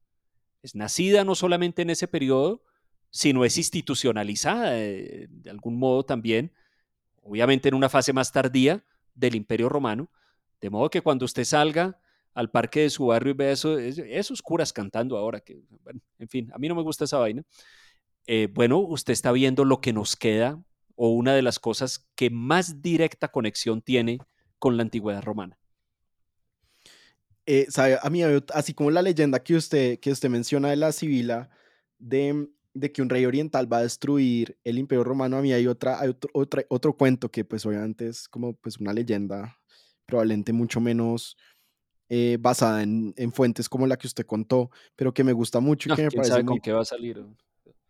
es nacida no solamente en ese periodo, sino es institucionalizada de, algún modo también, obviamente en una fase más tardía del Imperio Romano, de modo que cuando usted salga al parque de su barrio y vea eso, esos curas cantando ahora, que, en fin, a mí no me gusta esa vaina, eh, bueno, usted está viendo lo que nos queda o una de las cosas que más directa conexión tiene con la antigüedad romana. Eh, sabe, a mí, así como la leyenda que usted, que usted menciona de la Sibila, de, de, que un rey oriental va a destruir el imperio romano, a mí hay, otra, hay otro, otra, otro cuento que pues obviamente es como pues una leyenda probablemente mucho menos eh, basada en, en, fuentes como la que usted contó, pero que me gusta mucho y que me parece sabe con qué va a salir?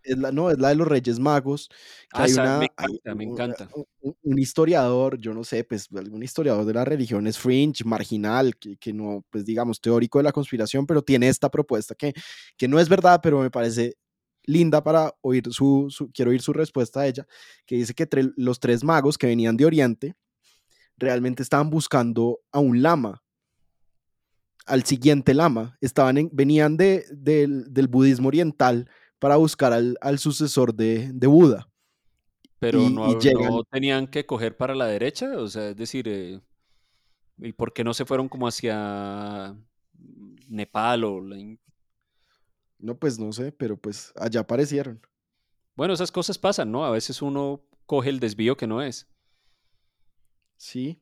Es la, no, es la de los Reyes Magos. Ah, hay una, me encanta, me encanta. Un, historiador, yo no sé, pues algún historiador de la religión es fringe, marginal, que, que, no, pues digamos, teórico de la conspiración, pero tiene esta propuesta que, que no es verdad, pero me parece linda para oír su, su, quiero oír su respuesta a ella, que dice que los tres magos que venían de Oriente realmente estaban buscando a un lama, al siguiente lama, estaban en, venían de, del budismo oriental, para buscar al, sucesor de, Buda. Pero no, tenían que coger para la derecha, o sea, es decir, eh, ¿Y por qué no se fueron como hacia Nepal o... No, pues no sé, pero pues allá aparecieron. Bueno, esas cosas pasan, ¿no? A veces uno coge el desvío que no es. Sí,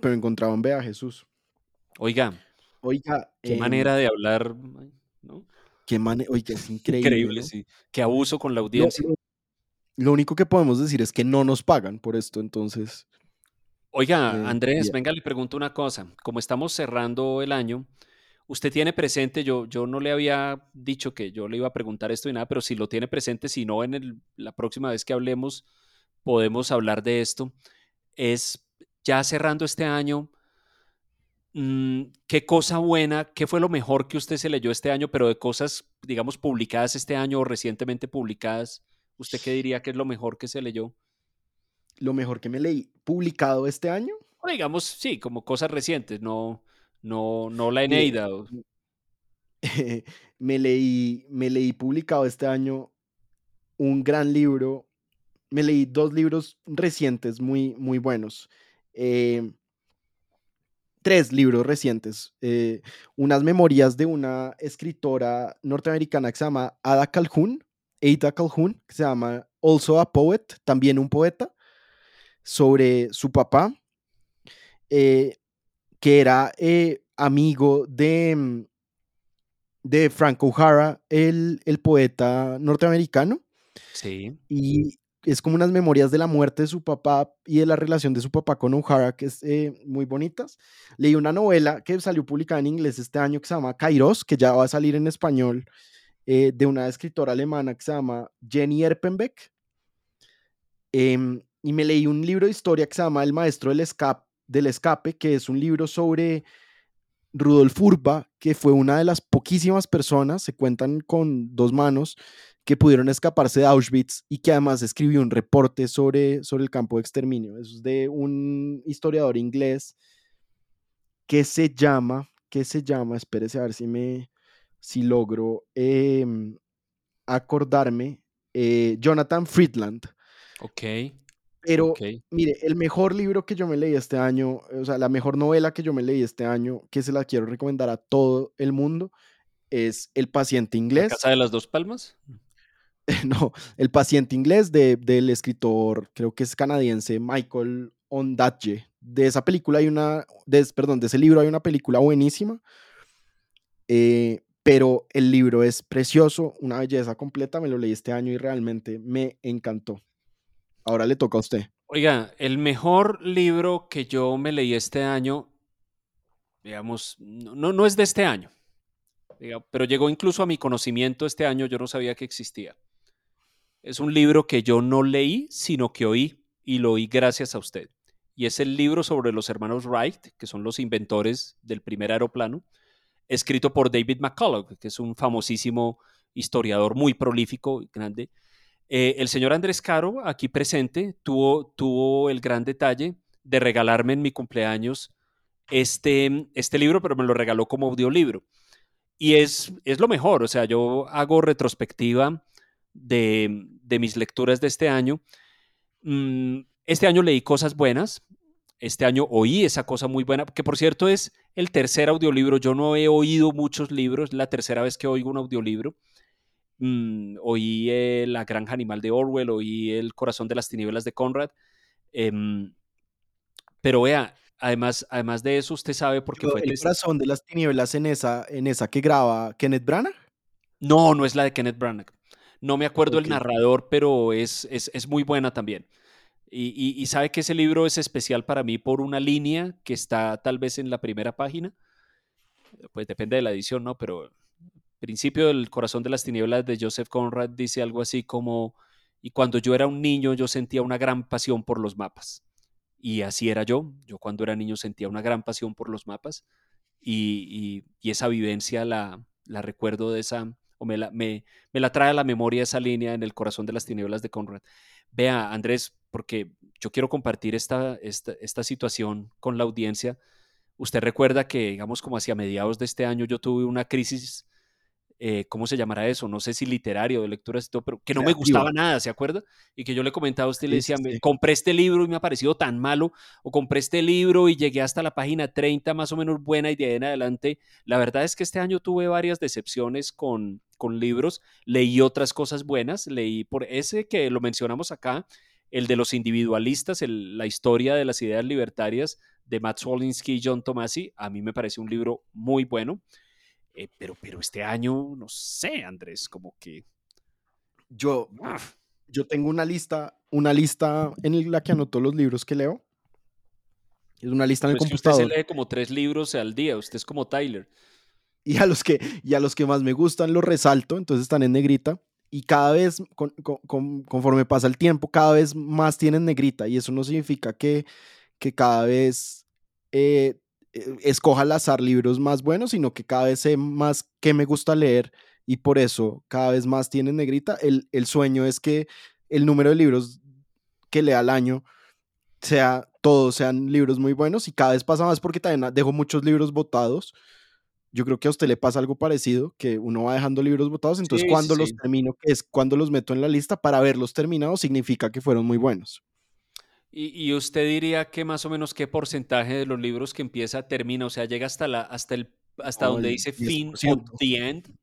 pero encontraban ve a Jesús. Oiga. Oiga. Qué manera de hablar, ¿no? Qué oiga, es increíble. Increíble, sí. Qué abuso con la audiencia. Lo, único que podemos decir es que no nos pagan por esto, entonces. Oiga, eh, Andrés, venga, le pregunto una cosa. Como estamos cerrando el año, usted tiene presente, yo, yo no le había dicho que yo le iba a preguntar esto y nada, pero si lo tiene presente, si no, en la próxima vez que hablemos, podemos hablar de esto. Es ya cerrando este año, ¿qué cosa buena, qué fue lo mejor que usted se leyó este año, pero de cosas, digamos, publicadas este año o recientemente publicadas? ¿Usted qué diría que es lo mejor que se leyó? Lo mejor que me leí publicado este año. O digamos, sí, como cosas recientes, no, no, no la Eneida. (laughs) me, leí, me leí publicado este año un gran libro. Me leí dos libros recientes muy, muy buenos. Eh, tres libros recientes. Eh, unas memorias de una escritora norteamericana que se llama Ada Calhoun, Ada Calhoun, que se llama Also a Poet, también un poeta, sobre su papá, eh, que era amigo de, mm, de Frank O'Hara, el, el poeta norteamericano. Sí. Y es como unas memorias de la muerte de su papá y de la relación de su papá con O'Hara, que es eh, muy bonitas. Leí una novela que salió publicada en inglés este año que se llama Kairos, que ya va a salir en español, eh, de una escritora alemana que se llama Jenny Erpenbeck. Em, y me leí un libro de historia que se llama El Maestro del Escape, del Escape que es un libro sobre Rudolf Urba, que fue una de las poquísimas personas, se cuentan con dos manos, que pudieron escaparse de Auschwitz y que además escribió un reporte sobre, sobre el campo de exterminio. Eso es de un historiador inglés que se llama, que se llama, espérese a ver si me, si logro em, acordarme, eh, Jonathan Friedland. Ok. Pero, mire, el mejor libro que yo me leí este año, o sea, la mejor novela que yo me leí este año, que se la quiero recomendar a todo el mundo, es El paciente inglés. ¿La casa de las dos palmas? (laughs) no, El paciente inglés de, del escritor, creo que es canadiense, Michael Ondaatje. De esa película hay una, de, perdón, de ese libro hay una película buenísima, eh, pero el libro es precioso, una belleza completa, me lo leí este año y realmente me encantó. Ahora le toca a usted. Oiga, el mejor libro que yo me leí este año, digamos, no, no es de este año, pero llegó incluso a mi conocimiento este año, yo no sabía que existía. Es un libro que yo no leí, sino que oí y lo oí gracias a usted. Y es el libro sobre los hermanos Wright, que son los inventores del primer aeroplano, escrito por David McCullough, que es un famosísimo historiador muy prolífico y grande, eh, el señor Andrés Caro, aquí presente, tuvo, tuvo el gran detalle de regalarme en mi cumpleaños este, este libro, pero me lo regaló como audiolibro. Y es, es lo mejor, o sea, yo hago retrospectiva de, mis lecturas de este año. Mm, este año leí cosas buenas, este año oí esa cosa muy buena, que por cierto es el tercer audiolibro, yo no he oído muchos libros, la tercera vez que oigo un audiolibro. Mm, oí La granja animal de Orwell, oí El corazón de las tinieblas de Conrad. Em, pero vea, además, además de eso, usted sabe por qué fue... ¿El corazón de las tinieblas en esa, en esa que graba Kenneth Branagh? No, no es la de Kenneth Branagh. No me acuerdo el narrador, pero es, es, muy buena también. Y, y, sabe que ese libro es especial para mí por una línea que está tal vez en la primera página. Pues depende de la edición, ¿no? Pero principio del Corazón de las Tinieblas de Joseph Conrad dice algo así como, y cuando yo era un niño yo sentía una gran pasión por los mapas. Y así era yo. Yo cuando era niño sentía una gran pasión por los mapas y, esa vivencia la, la, recuerdo de esa, o me la, me, la trae a la memoria esa línea en el Corazón de las Tinieblas de Conrad. Vea, Andrés, porque yo quiero compartir esta, esta, esta situación con la audiencia. Usted recuerda que, digamos, como hacia mediados de este año yo tuve una crisis eh, ¿cómo se llamará eso? No sé si literario, de lecturas y todo, pero que no me gustaba nada, ¿se acuerda? Y que yo le comentaba a usted, le decía, compré este libro y me ha parecido tan malo, o compré este libro y llegué hasta la página 30 más o menos buena y de ahí en adelante. La verdad es que este año tuve varias decepciones con, con libros, leí otras cosas buenas, leí por ese que lo mencionamos acá, el de los individualistas, la historia de las ideas libertarias de Matt Swolinsky y John Tomasi, a mí me parece un libro muy bueno. Eh, pero, pero este año, no sé, Andrés, como que... Yo, yo tengo una lista, una lista en la que anoto los libros que leo. Es una lista en el computador. usted se lee como tres libros al día, usted es como Tyler. Y a los que, y a los que más me gustan los resalto, entonces están en negrita. Y cada vez, conforme pasa el tiempo, cada vez más tienen negrita. Y eso no significa que, que cada vez eh, escoja al azar libros más buenos, sino que cada vez sé más qué me gusta leer y por eso cada vez más tienen negrita. El, el sueño es que el número de libros que lea al año sea, todos sean libros muy buenos y cada vez pasa más porque también dejo muchos libros votados. Yo creo que a usted le pasa algo parecido, que uno va dejando libros votados, entonces cuando los termino, que es cuando los meto en la lista para verlos terminados, significa que fueron muy buenos. Y, usted diría que más o menos qué porcentaje de los libros que empieza termina, o sea, llega hasta la hasta el hasta donde dice fin o the end.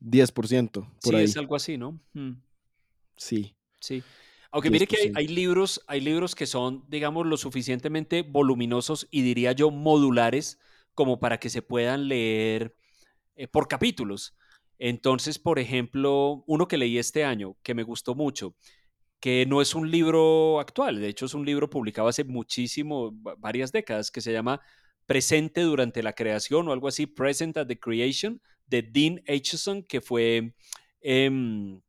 10%. Por sí, ahí. es algo así, ¿no? Mm. Sí. Sí. Aunque mire que hay, libros, hay libros que son, digamos, lo suficientemente voluminosos y diría yo modulares como para que se puedan leer eh, por capítulos. Entonces, por ejemplo, uno que leí este año que me gustó mucho que no es un libro actual, de hecho es un libro publicado hace muchísimo, varias décadas, que se llama Presente durante la creación o algo así, Present at the Creation, de Dean Acheson, que fue, em,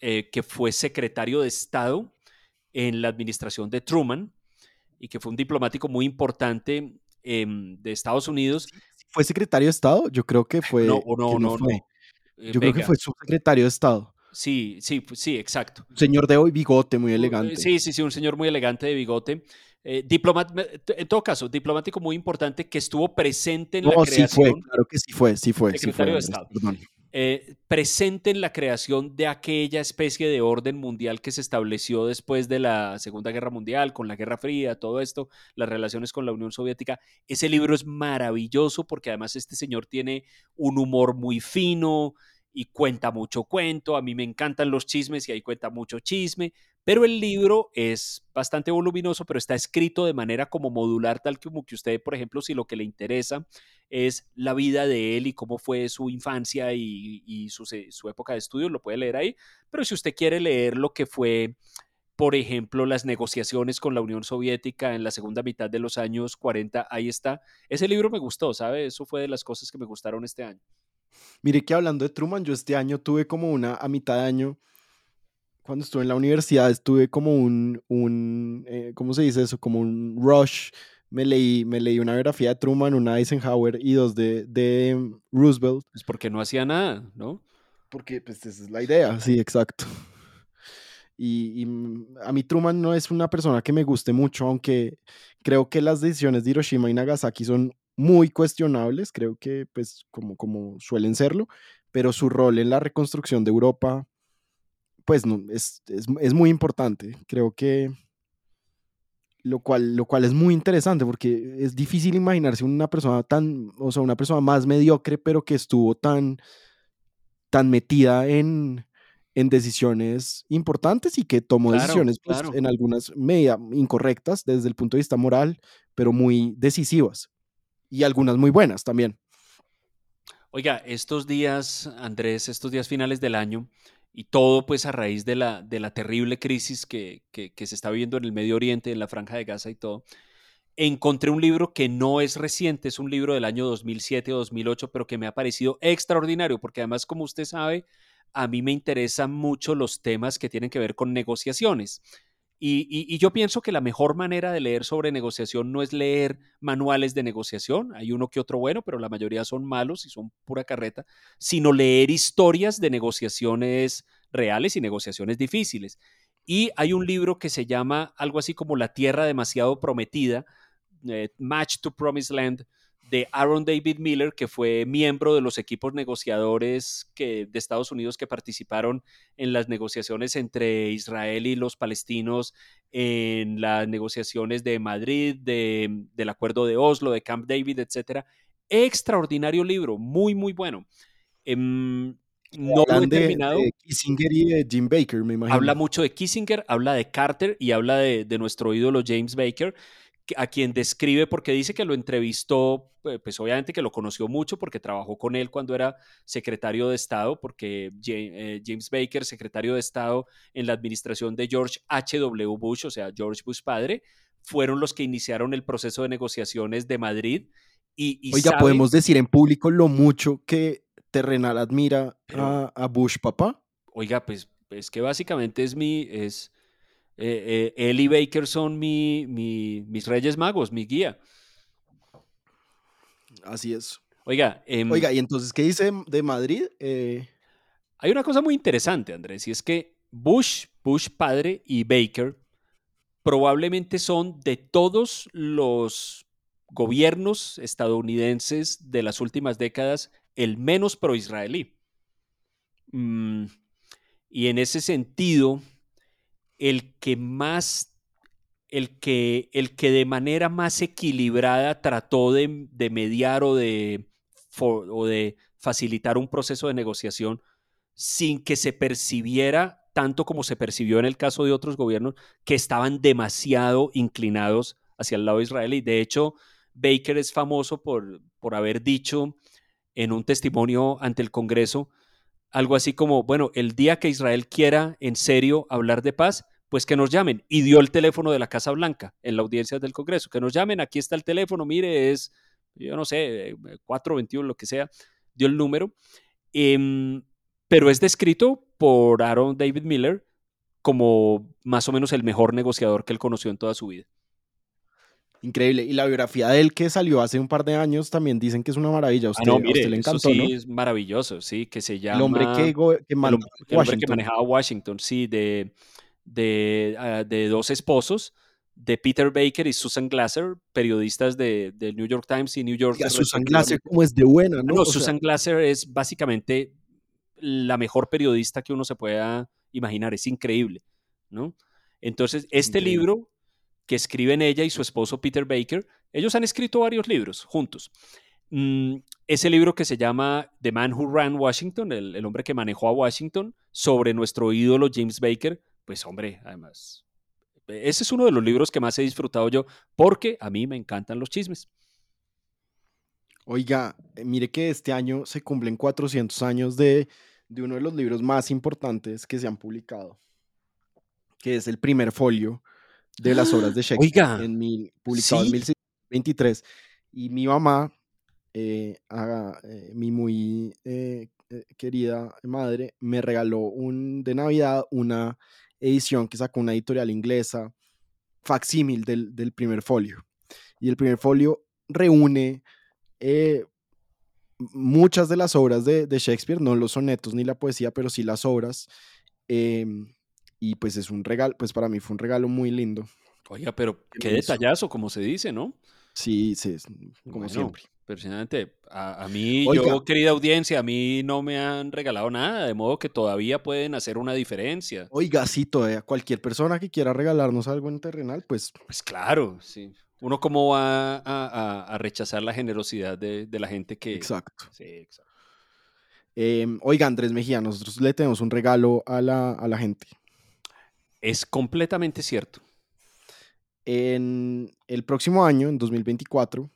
eh, que fue secretario de Estado en la administración de Truman y que fue un diplomático muy importante em, de Estados Unidos. ¿Fue secretario de Estado? Yo creo que fue. No, no, no, no, eh, Yo creo que fue subsecretario de Estado. Sí, sí, sí, exacto. señor de hoy, bigote muy elegante. Sí, sí, sí, un señor muy elegante de bigote. Eh, en todo caso, diplomático muy importante que estuvo presente en la creación. Sí fue, claro que sí fue, sí fue. Secretario de Estado. Eh, presente en la creación de aquella especie de orden mundial que se estableció después de la Segunda Guerra Mundial, con la Guerra Fría, todo esto, las relaciones con la Unión Soviética. Ese libro es maravilloso porque además este señor tiene un humor muy fino, y cuenta mucho cuento. A mí me encantan los chismes y ahí cuenta mucho chisme, pero el libro es bastante voluminoso, pero está escrito de manera como modular, tal como que usted, por ejemplo, si lo que le interesa es la vida de él y cómo fue su infancia y, su, su época de estudio, lo puede leer ahí. Pero si usted quiere leer lo que fue por ejemplo, las negociaciones con la Unión Soviética en la segunda mitad de los años 40, ahí está. Ese libro me gustó, ¿sabe? Eso fue de las cosas que me gustaron este año. Mire que hablando de Truman, yo este año tuve como una, a mitad de año, cuando estuve en la universidad, estuve como un, un eh, ¿cómo se dice eso? Como un rush. Me leí, me leí una biografía de Truman, una de Eisenhower y dos de, de Roosevelt. Es porque no hacía nada, ¿no? Porque pues esa es la idea, sí, exacto. Y, y, a mí Truman no es una persona que me guste mucho, aunque creo que las decisiones de Hiroshima y Nagasaki son muy cuestionables, creo que pues como, como suelen serlo, pero su rol en la reconstrucción de Europa pues no, es, es, muy importante. Creo que lo cual, lo cual es muy interesante porque es difícil imaginarse una persona tan, o sea, una persona más mediocre, pero que estuvo tan, tan metida en, en decisiones importantes y que tomó decisiones pues, en algunas media incorrectas desde el punto de vista moral, pero muy decisivas y algunas muy buenas también. Oiga, estos días, Andrés, estos días finales del año, y todo pues a raíz de la, de la terrible crisis que, que, se está viviendo en el Medio Oriente, en la Franja de Gaza y todo, encontré un libro que no es reciente, es un libro del año 2007 o 2008, pero que me ha parecido extraordinario, porque además, como usted sabe, a mí me interesan mucho los temas que tienen que ver con negociaciones. Y, yo pienso que la mejor manera de leer sobre negociación no es leer manuales de negociación, hay uno que otro bueno, pero la mayoría son malos y son pura carreta, sino leer historias de negociaciones reales y negociaciones difíciles. Y hay un libro que se llama algo así como La Tierra demasiado prometida, eh, Match to Promised Land, de Aaron David Miller, que fue miembro de los equipos negociadores que, de Estados Unidos que participaron en las negociaciones entre Israel y los palestinos, en las negociaciones de Madrid, de, del acuerdo de Oslo, de Camp David, etc. Extraordinario libro, muy, muy bueno. Em, no lo he terminado. De Kissinger y de Jim Baker, me imagino. Habla mucho de Kissinger, habla de Carter y habla de, de nuestro ídolo James Baker a quien describe porque dice que lo entrevistó, pues obviamente que lo conoció mucho porque trabajó con él cuando era secretario de Estado, porque eh, James Baker, secretario de Estado en la administración de George H.W. Bush, o sea, George Bush padre, fueron los que iniciaron el proceso de negociaciones de Madrid. Y, Oiga, ¿podemos decir en público lo mucho que Terrenal admira a, Bush papá? Oiga, pues es que básicamente es mi... Es, eh, eh, él y Baker son mi, mis Reyes Magos, mi guía. Así es. Oiga, em, Oiga, ¿y entonces qué dice de Madrid? Eh, hay una cosa muy interesante, Andrés, y es que Bush, Bush padre y Baker probablemente son de todos los gobiernos estadounidenses de las últimas décadas el menos pro-israelí. Mm, y en ese sentido, el que más, el que, el que de manera más equilibrada trató de, mediar o de, o de facilitar un proceso de negociación sin que se percibiera tanto como se percibió en el caso de otros gobiernos que estaban demasiado inclinados hacia el lado israelí. De hecho, Baker es famoso por, por haber dicho en un testimonio ante el Congreso algo así como, bueno, el día que Israel quiera en serio hablar de paz, pues que nos llamen. Y dio el teléfono de la Casa Blanca en la audiencia del Congreso, que nos llamen, aquí está el teléfono, mire, es, yo no sé, 421, lo que sea, dio el número. Em, pero es descrito por Aaron David Miller como más o menos el mejor negociador que él conoció en toda su vida. Increíble. Y la biografía de él que salió hace un par de años también dicen que es una maravilla. usted, no, le encantó, sí es maravilloso, sí, que se llama... El hombre que, que, manejaba Washington, sí, de, de, ah, de, dos esposos, de Peter Baker y Susan Glasser, periodistas de, New York Times y New York. Y Susan Glasser como es de buena, ¿no? no Susan Glasser es básicamente la mejor periodista que uno se pueda imaginar, es increíble, ¿no? Entonces, este libro que escriben ella y su esposo Peter Baker, ellos han escrito varios libros juntos. Mm, ese libro que se llama The Man Who Ran Washington, el, hombre que manejó a Washington, sobre nuestro ídolo James Baker, pues hombre, además, ese es uno de los libros que más he disfrutado yo, porque a mí me encantan los chismes. Oiga, eh, mire que este año se cumplen 400 años de, de uno de los libros más importantes que se han publicado, que es el primer folio de las obras de (gasps) Shakespeare en mi, publicado en 1623. Y mi mamá, eh, eh, mi muy eh, querida madre, me regaló un, de Navidad una edición que sacó una editorial inglesa, facsímil del, del primer folio. Y el primer folio reúne muchas de las obras de, de, Shakespeare, no los sonetos ni la poesía, pero sí las obras. Y pues es un regalo, pues para mí fue un regalo muy lindo. Oiga, pero qué detallazo, como se dice, ¿no? Sí, sí, como siempre. Personalmente, a, a mí, yo, querida audiencia, a mí no me han regalado nada, de modo que todavía pueden hacer una diferencia. Oiga, sí, todavía cualquier persona que quiera regalarnos algo en terrenal, pues... Pues claro, sí. Uno cómo va a, rechazar la generosidad de, la gente que... Exacto. Sí, exacto. Em, oiga, Andrés Mejía, nosotros le tenemos un regalo a la, a la gente. Es completamente cierto. En el próximo año, en 2024,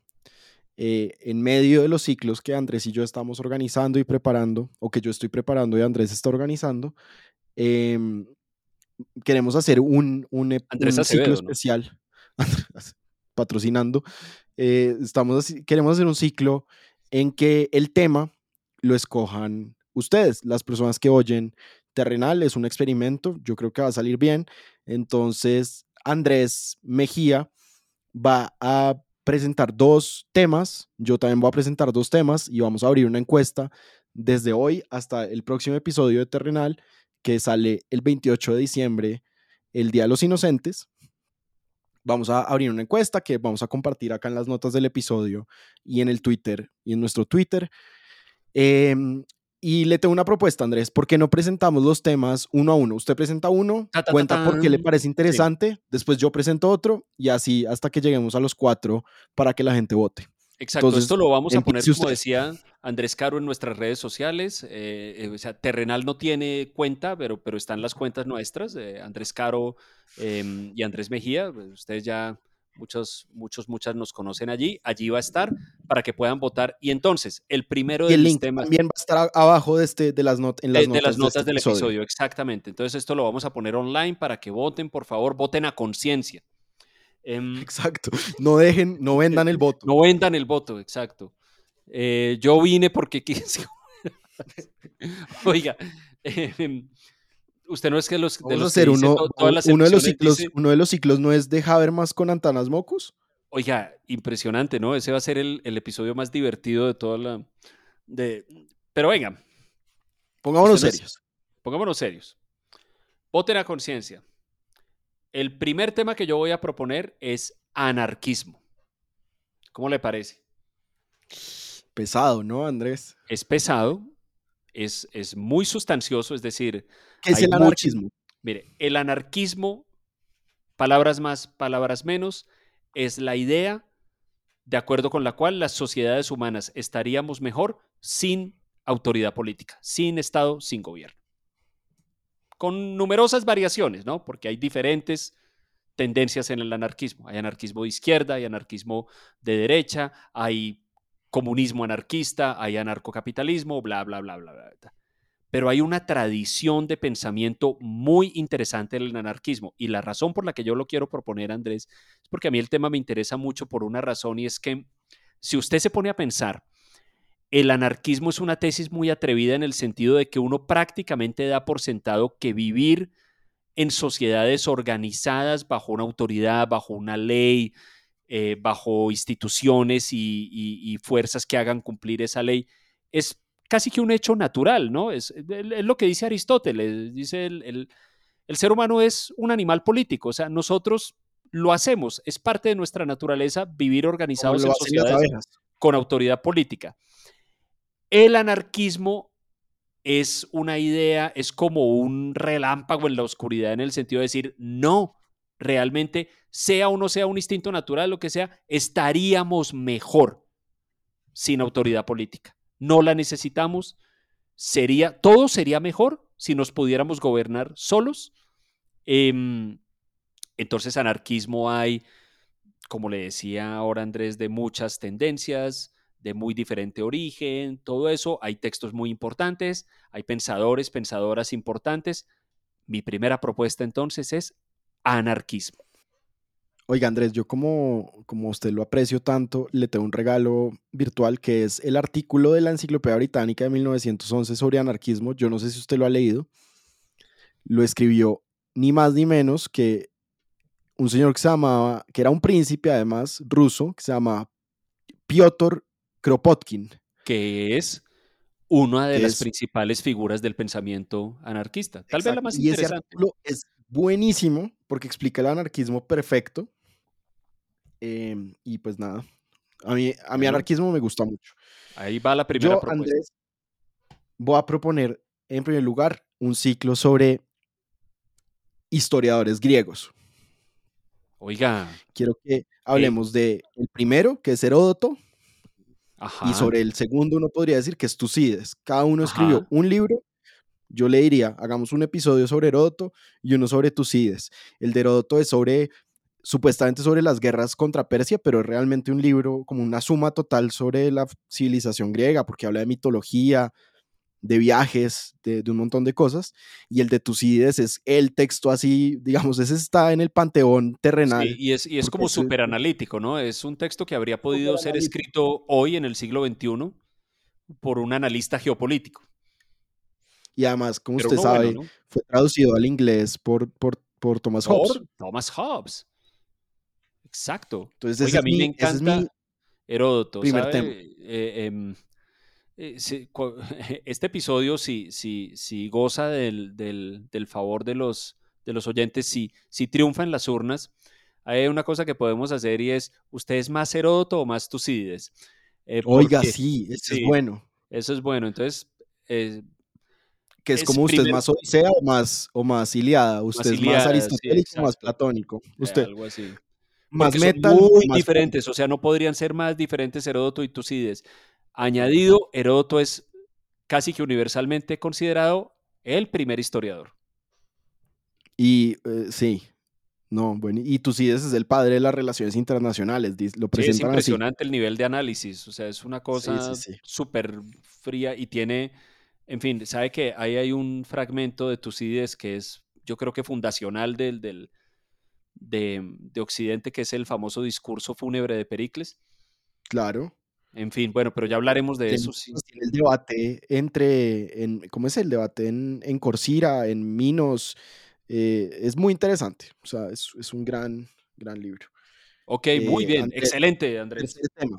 eh, en medio de los ciclos que Andrés y yo estamos organizando y preparando, o que yo estoy preparando y Andrés está organizando, em, queremos hacer un, un, ciclo especial, (laughs) patrocinando, eh, estamos, queremos hacer un ciclo en que el tema lo escojan ustedes, las personas que oyen terrenal, es un experimento, yo creo que va a salir bien. Entonces, Andrés Mejía va a presentar dos temas, yo también voy a presentar dos temas y vamos a abrir una encuesta desde hoy hasta el próximo episodio de Terrenal que sale el 28 de diciembre, el Día de los Inocentes. vamos a abrir una encuesta que vamos a compartir acá en las notas del episodio y en el Twitter y en nuestro Twitter. Em, y le tengo una propuesta, Andrés. ¿Por qué no presentamos los temas uno a uno? Usted presenta uno, cuenta por qué le parece interesante, después yo presento otro y así hasta que lleguemos a los cuatro para que la gente vote. Exacto, esto lo vamos a poner, como decía Andrés Caro, en nuestras redes sociales. Eh, eh, o sea, Terrenal no tiene cuenta, pero, pero están las cuentas nuestras, Andrés Caro em, y Andrés Mejía. Pues, ustedes ya, muchos, muchos, muchas nos conocen allí. Allí va a estar para que puedan votar. Y entonces, el primero de los temas... También va a estar abajo de, este, de las, notas en las notas, de las notas este del episodio. Exactamente. Entonces, esto lo vamos a poner online para que voten, por favor, voten a conciencia. Em, (laughs) exacto. No dejen, no vendan el voto. No vendan el voto, exacto. Eh, yo vine porque (laughs) quise. Oiga, (laughs) em, usted no es que los, de los uno, uno de los ciclos, uno de los ciclos no es de Habermas con Antanas Mocos. Oiga, impresionante, ¿no? Ese va a ser el, el episodio más divertido de toda la. De... Pero venga. Pongámonos serios. Pongámonos serios. Voten a conciencia. El primer tema que yo voy a proponer es anarquismo. ¿Cómo le parece? Pesado, ¿no, Andrés? Es pesado, es, es muy sustancioso, es decir... ¿Qué es el anarquismo? mire, el anarquismo, palabras más, palabras menos, es la idea de acuerdo con la cual las sociedades humanas estaríamos mejor sin autoridad política, sin Estado, sin gobierno con numerosas variaciones, ¿no? Porque hay diferentes tendencias en el anarquismo. Hay anarquismo de izquierda, hay anarquismo de derecha, hay comunismo anarquista, hay anarcocapitalismo, bla, bla, bla, bla, bla. Pero hay una tradición de pensamiento muy interesante en el anarquismo. Y la razón por la que yo lo quiero proponer, Andrés, es porque a mí el tema me interesa mucho por una razón y es que si usted se pone a pensar el anarquismo es una tesis muy atrevida en el sentido de que uno prácticamente da por sentado que vivir en sociedades organizadas bajo una autoridad, bajo una ley, eh, bajo instituciones y, fuerzas que hagan cumplir esa ley, es casi que un hecho natural, ¿no? Es, lo que dice Aristóteles, dice el, el ser humano es un animal político, o sea, nosotros lo hacemos, es parte de nuestra naturaleza vivir organizados en sociedades con autoridad política. El anarquismo es una idea, es como un relámpago en la oscuridad en el sentido de decir, no, realmente, sea o no sea un instinto natural, lo que sea, estaríamos mejor sin autoridad política. No la necesitamos, sería, todo sería mejor si nos pudiéramos gobernar solos. Em, entonces, anarquismo hay, como le decía ahora Andrés, de muchas tendencias de muy diferente origen, todo eso. Hay textos muy importantes, hay pensadores, pensadoras importantes. Mi primera propuesta entonces es anarquismo. Oiga, Andrés, yo como, como usted lo aprecio tanto, le tengo un regalo virtual que es el artículo de la Enciclopedia Británica de 1911 sobre anarquismo. Yo no sé si usted lo ha leído. Lo escribió ni más ni menos que un señor que se llamaba, que era un príncipe además ruso, que se llama Piotr Kropotkin. Que es una de las principales figuras del pensamiento anarquista. Tal vez la más interesante. Ese artículo es buenísimo porque explica el anarquismo perfecto. Em, y pues nada, a mí, a mi anarquismo me gusta mucho. Ahí va la primera Yo, propuesta. Andrés, voy a proponer en primer lugar un ciclo sobre historiadores griegos. Oiga. Quiero que hablemos de el primero, que es Heródoto, y sobre el segundo uno podría decir que es Tucídides. Cada uno escribió un libro. Yo le diría, hagamos un episodio sobre Heródoto y uno sobre Tucídides. El de Heródoto es sobre, supuestamente sobre las guerras contra Persia, pero es realmente un libro como una suma total sobre la civilización griega, porque habla de mitología, de viajes, de, un montón de cosas, y el de Tucídides es el texto así, digamos, ese está en el panteón terrenal. Sí, y es, y es como súper analítico, ¿no? Es un texto que habría podido ser escrito hoy en el siglo XXI por un analista geopolítico. Y además, como usted sabe, fue traducido al inglés por, por, por Thomas Hobbes. Thomas Hobbes. Exacto. Entonces, a mí me encanta Heródoto. Primer tema. Eh, em, eh, (laughs) este episodio, si, si, si goza del, del, favor de los, de los oyentes, si, si triunfa en las urnas, hay una cosa que podemos hacer y es, ¿usted es más Heródoto o más Tucídides? Eh, Oiga, sí, eso es bueno. Eso es bueno. Entonces, eh, que es, como usted es más Odisea o más, o más Iliada, usted es más aristotélico o más platónico. Usted. algo así. Más metal. muy diferentes, o sea, no podrían ser más diferentes Heródoto y Tucídides. Añadido, Heródoto es casi que universalmente considerado el primer historiador. Y eh, sí, no, bueno, y Tucídides es el padre de las relaciones internacionales, lo presentan sí, es impresionante el nivel de análisis, o sea, es una cosa súper fría y tiene, en fin, sabe que ahí hay un fragmento de Tucídides que es, yo creo que fundacional del, del de, de, Occidente, que es el famoso discurso fúnebre de Pericles. Claro. En fin, bueno, pero ya hablaremos de eso. Sí. El debate entre, en, ¿cómo es el debate en, en Corsira, en Minos? Eh, es muy interesante, o sea, es, es un gran, gran libro. Ok, muy eh, bien, excelente, Andrés. Tema.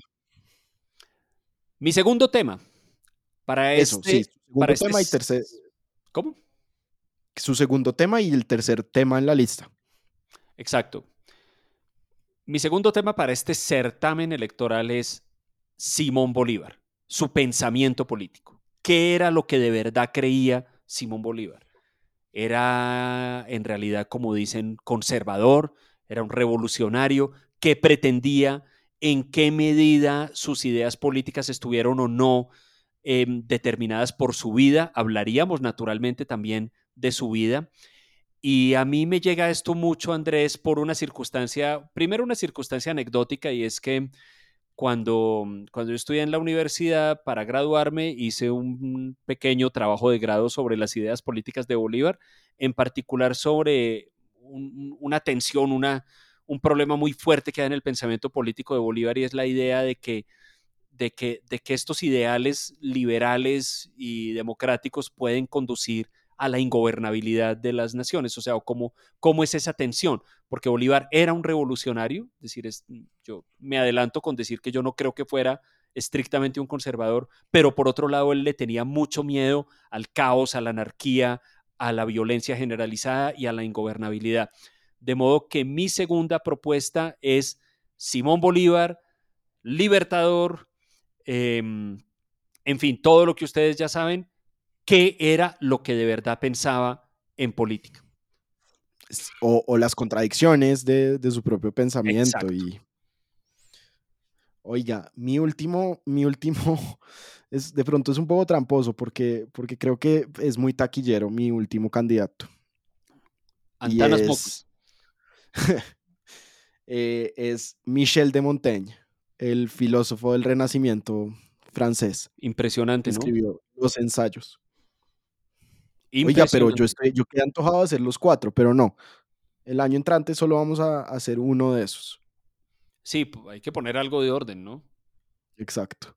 Mi segundo tema, para Eso, este... Sí, segundo para tema este, y tercer... ¿Cómo? Su segundo tema y el tercer tema en la lista. Exacto. Mi segundo tema para este certamen electoral es Simón Bolívar, su pensamiento político. ¿Qué era lo que de verdad creía Simón Bolívar? Era en realidad, como dicen, conservador, era un revolucionario que pretendía en qué medida sus ideas políticas estuvieron o no eh, determinadas por su vida. Hablaríamos naturalmente también de su vida. Y a mí me llega esto mucho, Andrés, por una circunstancia, primero una circunstancia anecdótica, y es que cuando, cuando yo estudié en la universidad para graduarme, hice un pequeño trabajo de grado sobre las ideas políticas de Bolívar, en particular sobre una tensión, una, un problema muy fuerte que hay en el pensamiento político de Bolívar y es la idea de que, de que, de que estos ideales liberales y democráticos pueden conducir a la ingobernabilidad de las naciones, o sea, cómo, cómo es esa tensión, porque Bolívar era un revolucionario, es decir, es, yo me adelanto con decir que yo no creo que fuera estrictamente un conservador, pero por otro lado él le tenía mucho miedo al caos, a la anarquía, a la violencia generalizada y a la ingobernabilidad. De modo que mi segunda propuesta es Simón Bolívar, libertador, eh, en fin, todo lo que ustedes ya saben, qué era lo que de verdad pensaba en política. O, o las contradicciones de, de, su propio pensamiento. Y... Oiga, mi último, mi último, (laughs) es, de pronto es un poco tramposo porque, porque creo que es muy taquillero mi último candidato. Antanas es, (laughs) eh, es Michel de Montaigne, el filósofo del Renacimiento francés. Impresionante, ¿no? Escribió los ensayos. Oiga, pero yo, estoy, yo quedé antojado de hacer los cuatro, pero no. El año entrante solo vamos a hacer uno de esos. Sí, hay que poner algo de orden, ¿no? Exacto.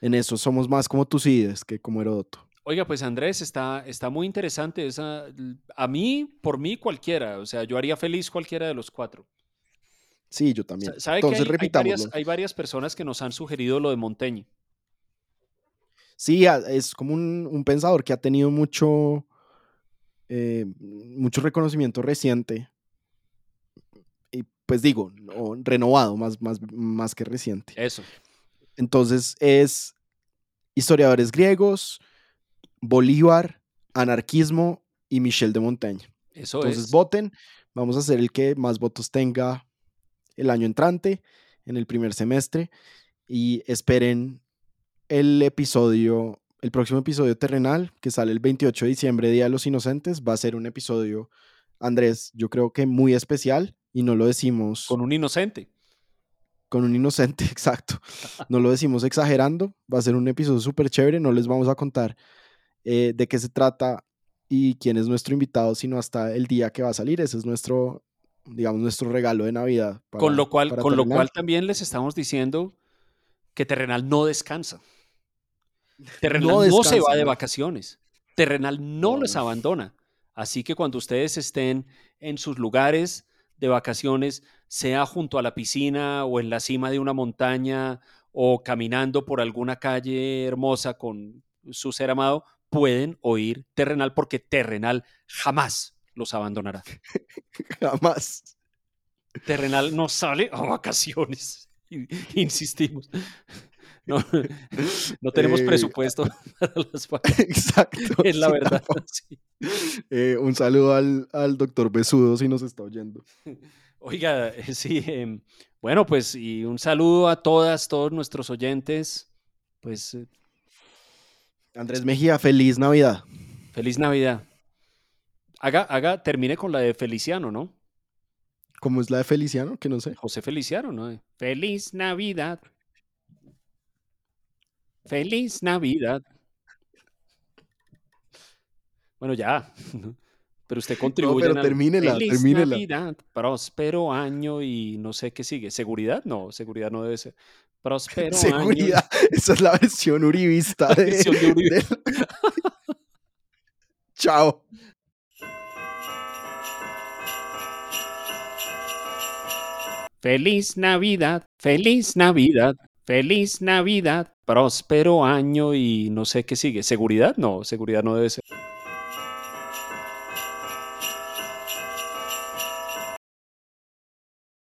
En eso somos más como Tucídides que como Heródoto. Oiga, pues Andrés, está, está muy interesante. Esa, a mí, por mí, cualquiera. O sea, yo haría feliz cualquiera de los cuatro. Sí, yo también. ¿Sabe Entonces, que hay, varias, hay varias personas que nos han sugerido lo de Montaigne. Sí, es como un, pensador que ha tenido mucho, eh, mucho reconocimiento reciente. Y pues digo, renovado más, más, más que reciente. Eso. Entonces es historiadores griegos, Bolívar, anarquismo y Michel de Montaigne. Eso Entonces voten, vamos a hacer el que más votos tenga el año entrante, en el primer semestre, y esperen el episodio, el próximo episodio terrenal, que sale el 28 de diciembre, Día de los Inocentes, va a ser un episodio, Andrés, yo creo que muy especial y no lo decimos... Con un inocente. Con un inocente, (laughs) exacto. (laughs) No lo decimos exagerando, va a ser un episodio súper chévere, no les vamos a contar eh, de qué se trata y quién es nuestro invitado, sino hasta el día que va a salir. Ese es nuestro, digamos, nuestro regalo de Navidad. con lo cual, con lo cual también les estamos diciendo que Terrenal no descansa. Terrenal no, se va de vacaciones. Terrenal no, los abandona. Así que cuando ustedes estén en sus lugares de vacaciones, sea junto a la piscina o en la cima de una montaña o caminando por alguna calle hermosa con su ser amado, pueden oír Terrenal porque Terrenal jamás los abandonará. (laughs) jamás. terrenal no sale a vacaciones. Insistimos. No, (laughs) no tenemos Eh, presupuesto (laughs) para las vacaciones. Exacto. Es la sí, verdad. sí. Eh, un saludo al, al doctor Besudo si nos está oyendo. Oiga, eh, sí, em, bueno, pues y un saludo a todas, todos nuestros oyentes. Pues Andrés Mejía, feliz Navidad. feliz Navidad. Haga, haga, termine con la de Feliciano, ¿no? ¿Cómo es la de Feliciano? Que no sé. José Feliciano, ¿no? Feliz Navidad. Feliz Navidad. Bueno, ya. (laughs) Pero usted contribuye. pero en algo. termínela, Feliz termínela. Navidad, próspero año y no sé qué sigue. ¿Seguridad? No, seguridad no debe ser. Próspero (laughs) año. Seguridad. Esa es la versión uribista (laughs) de. versión de Uribe. Chao. Feliz Navidad, feliz Navidad, feliz Navidad, próspero año y no sé qué sigue. ¿Seguridad? No, seguridad no debe ser.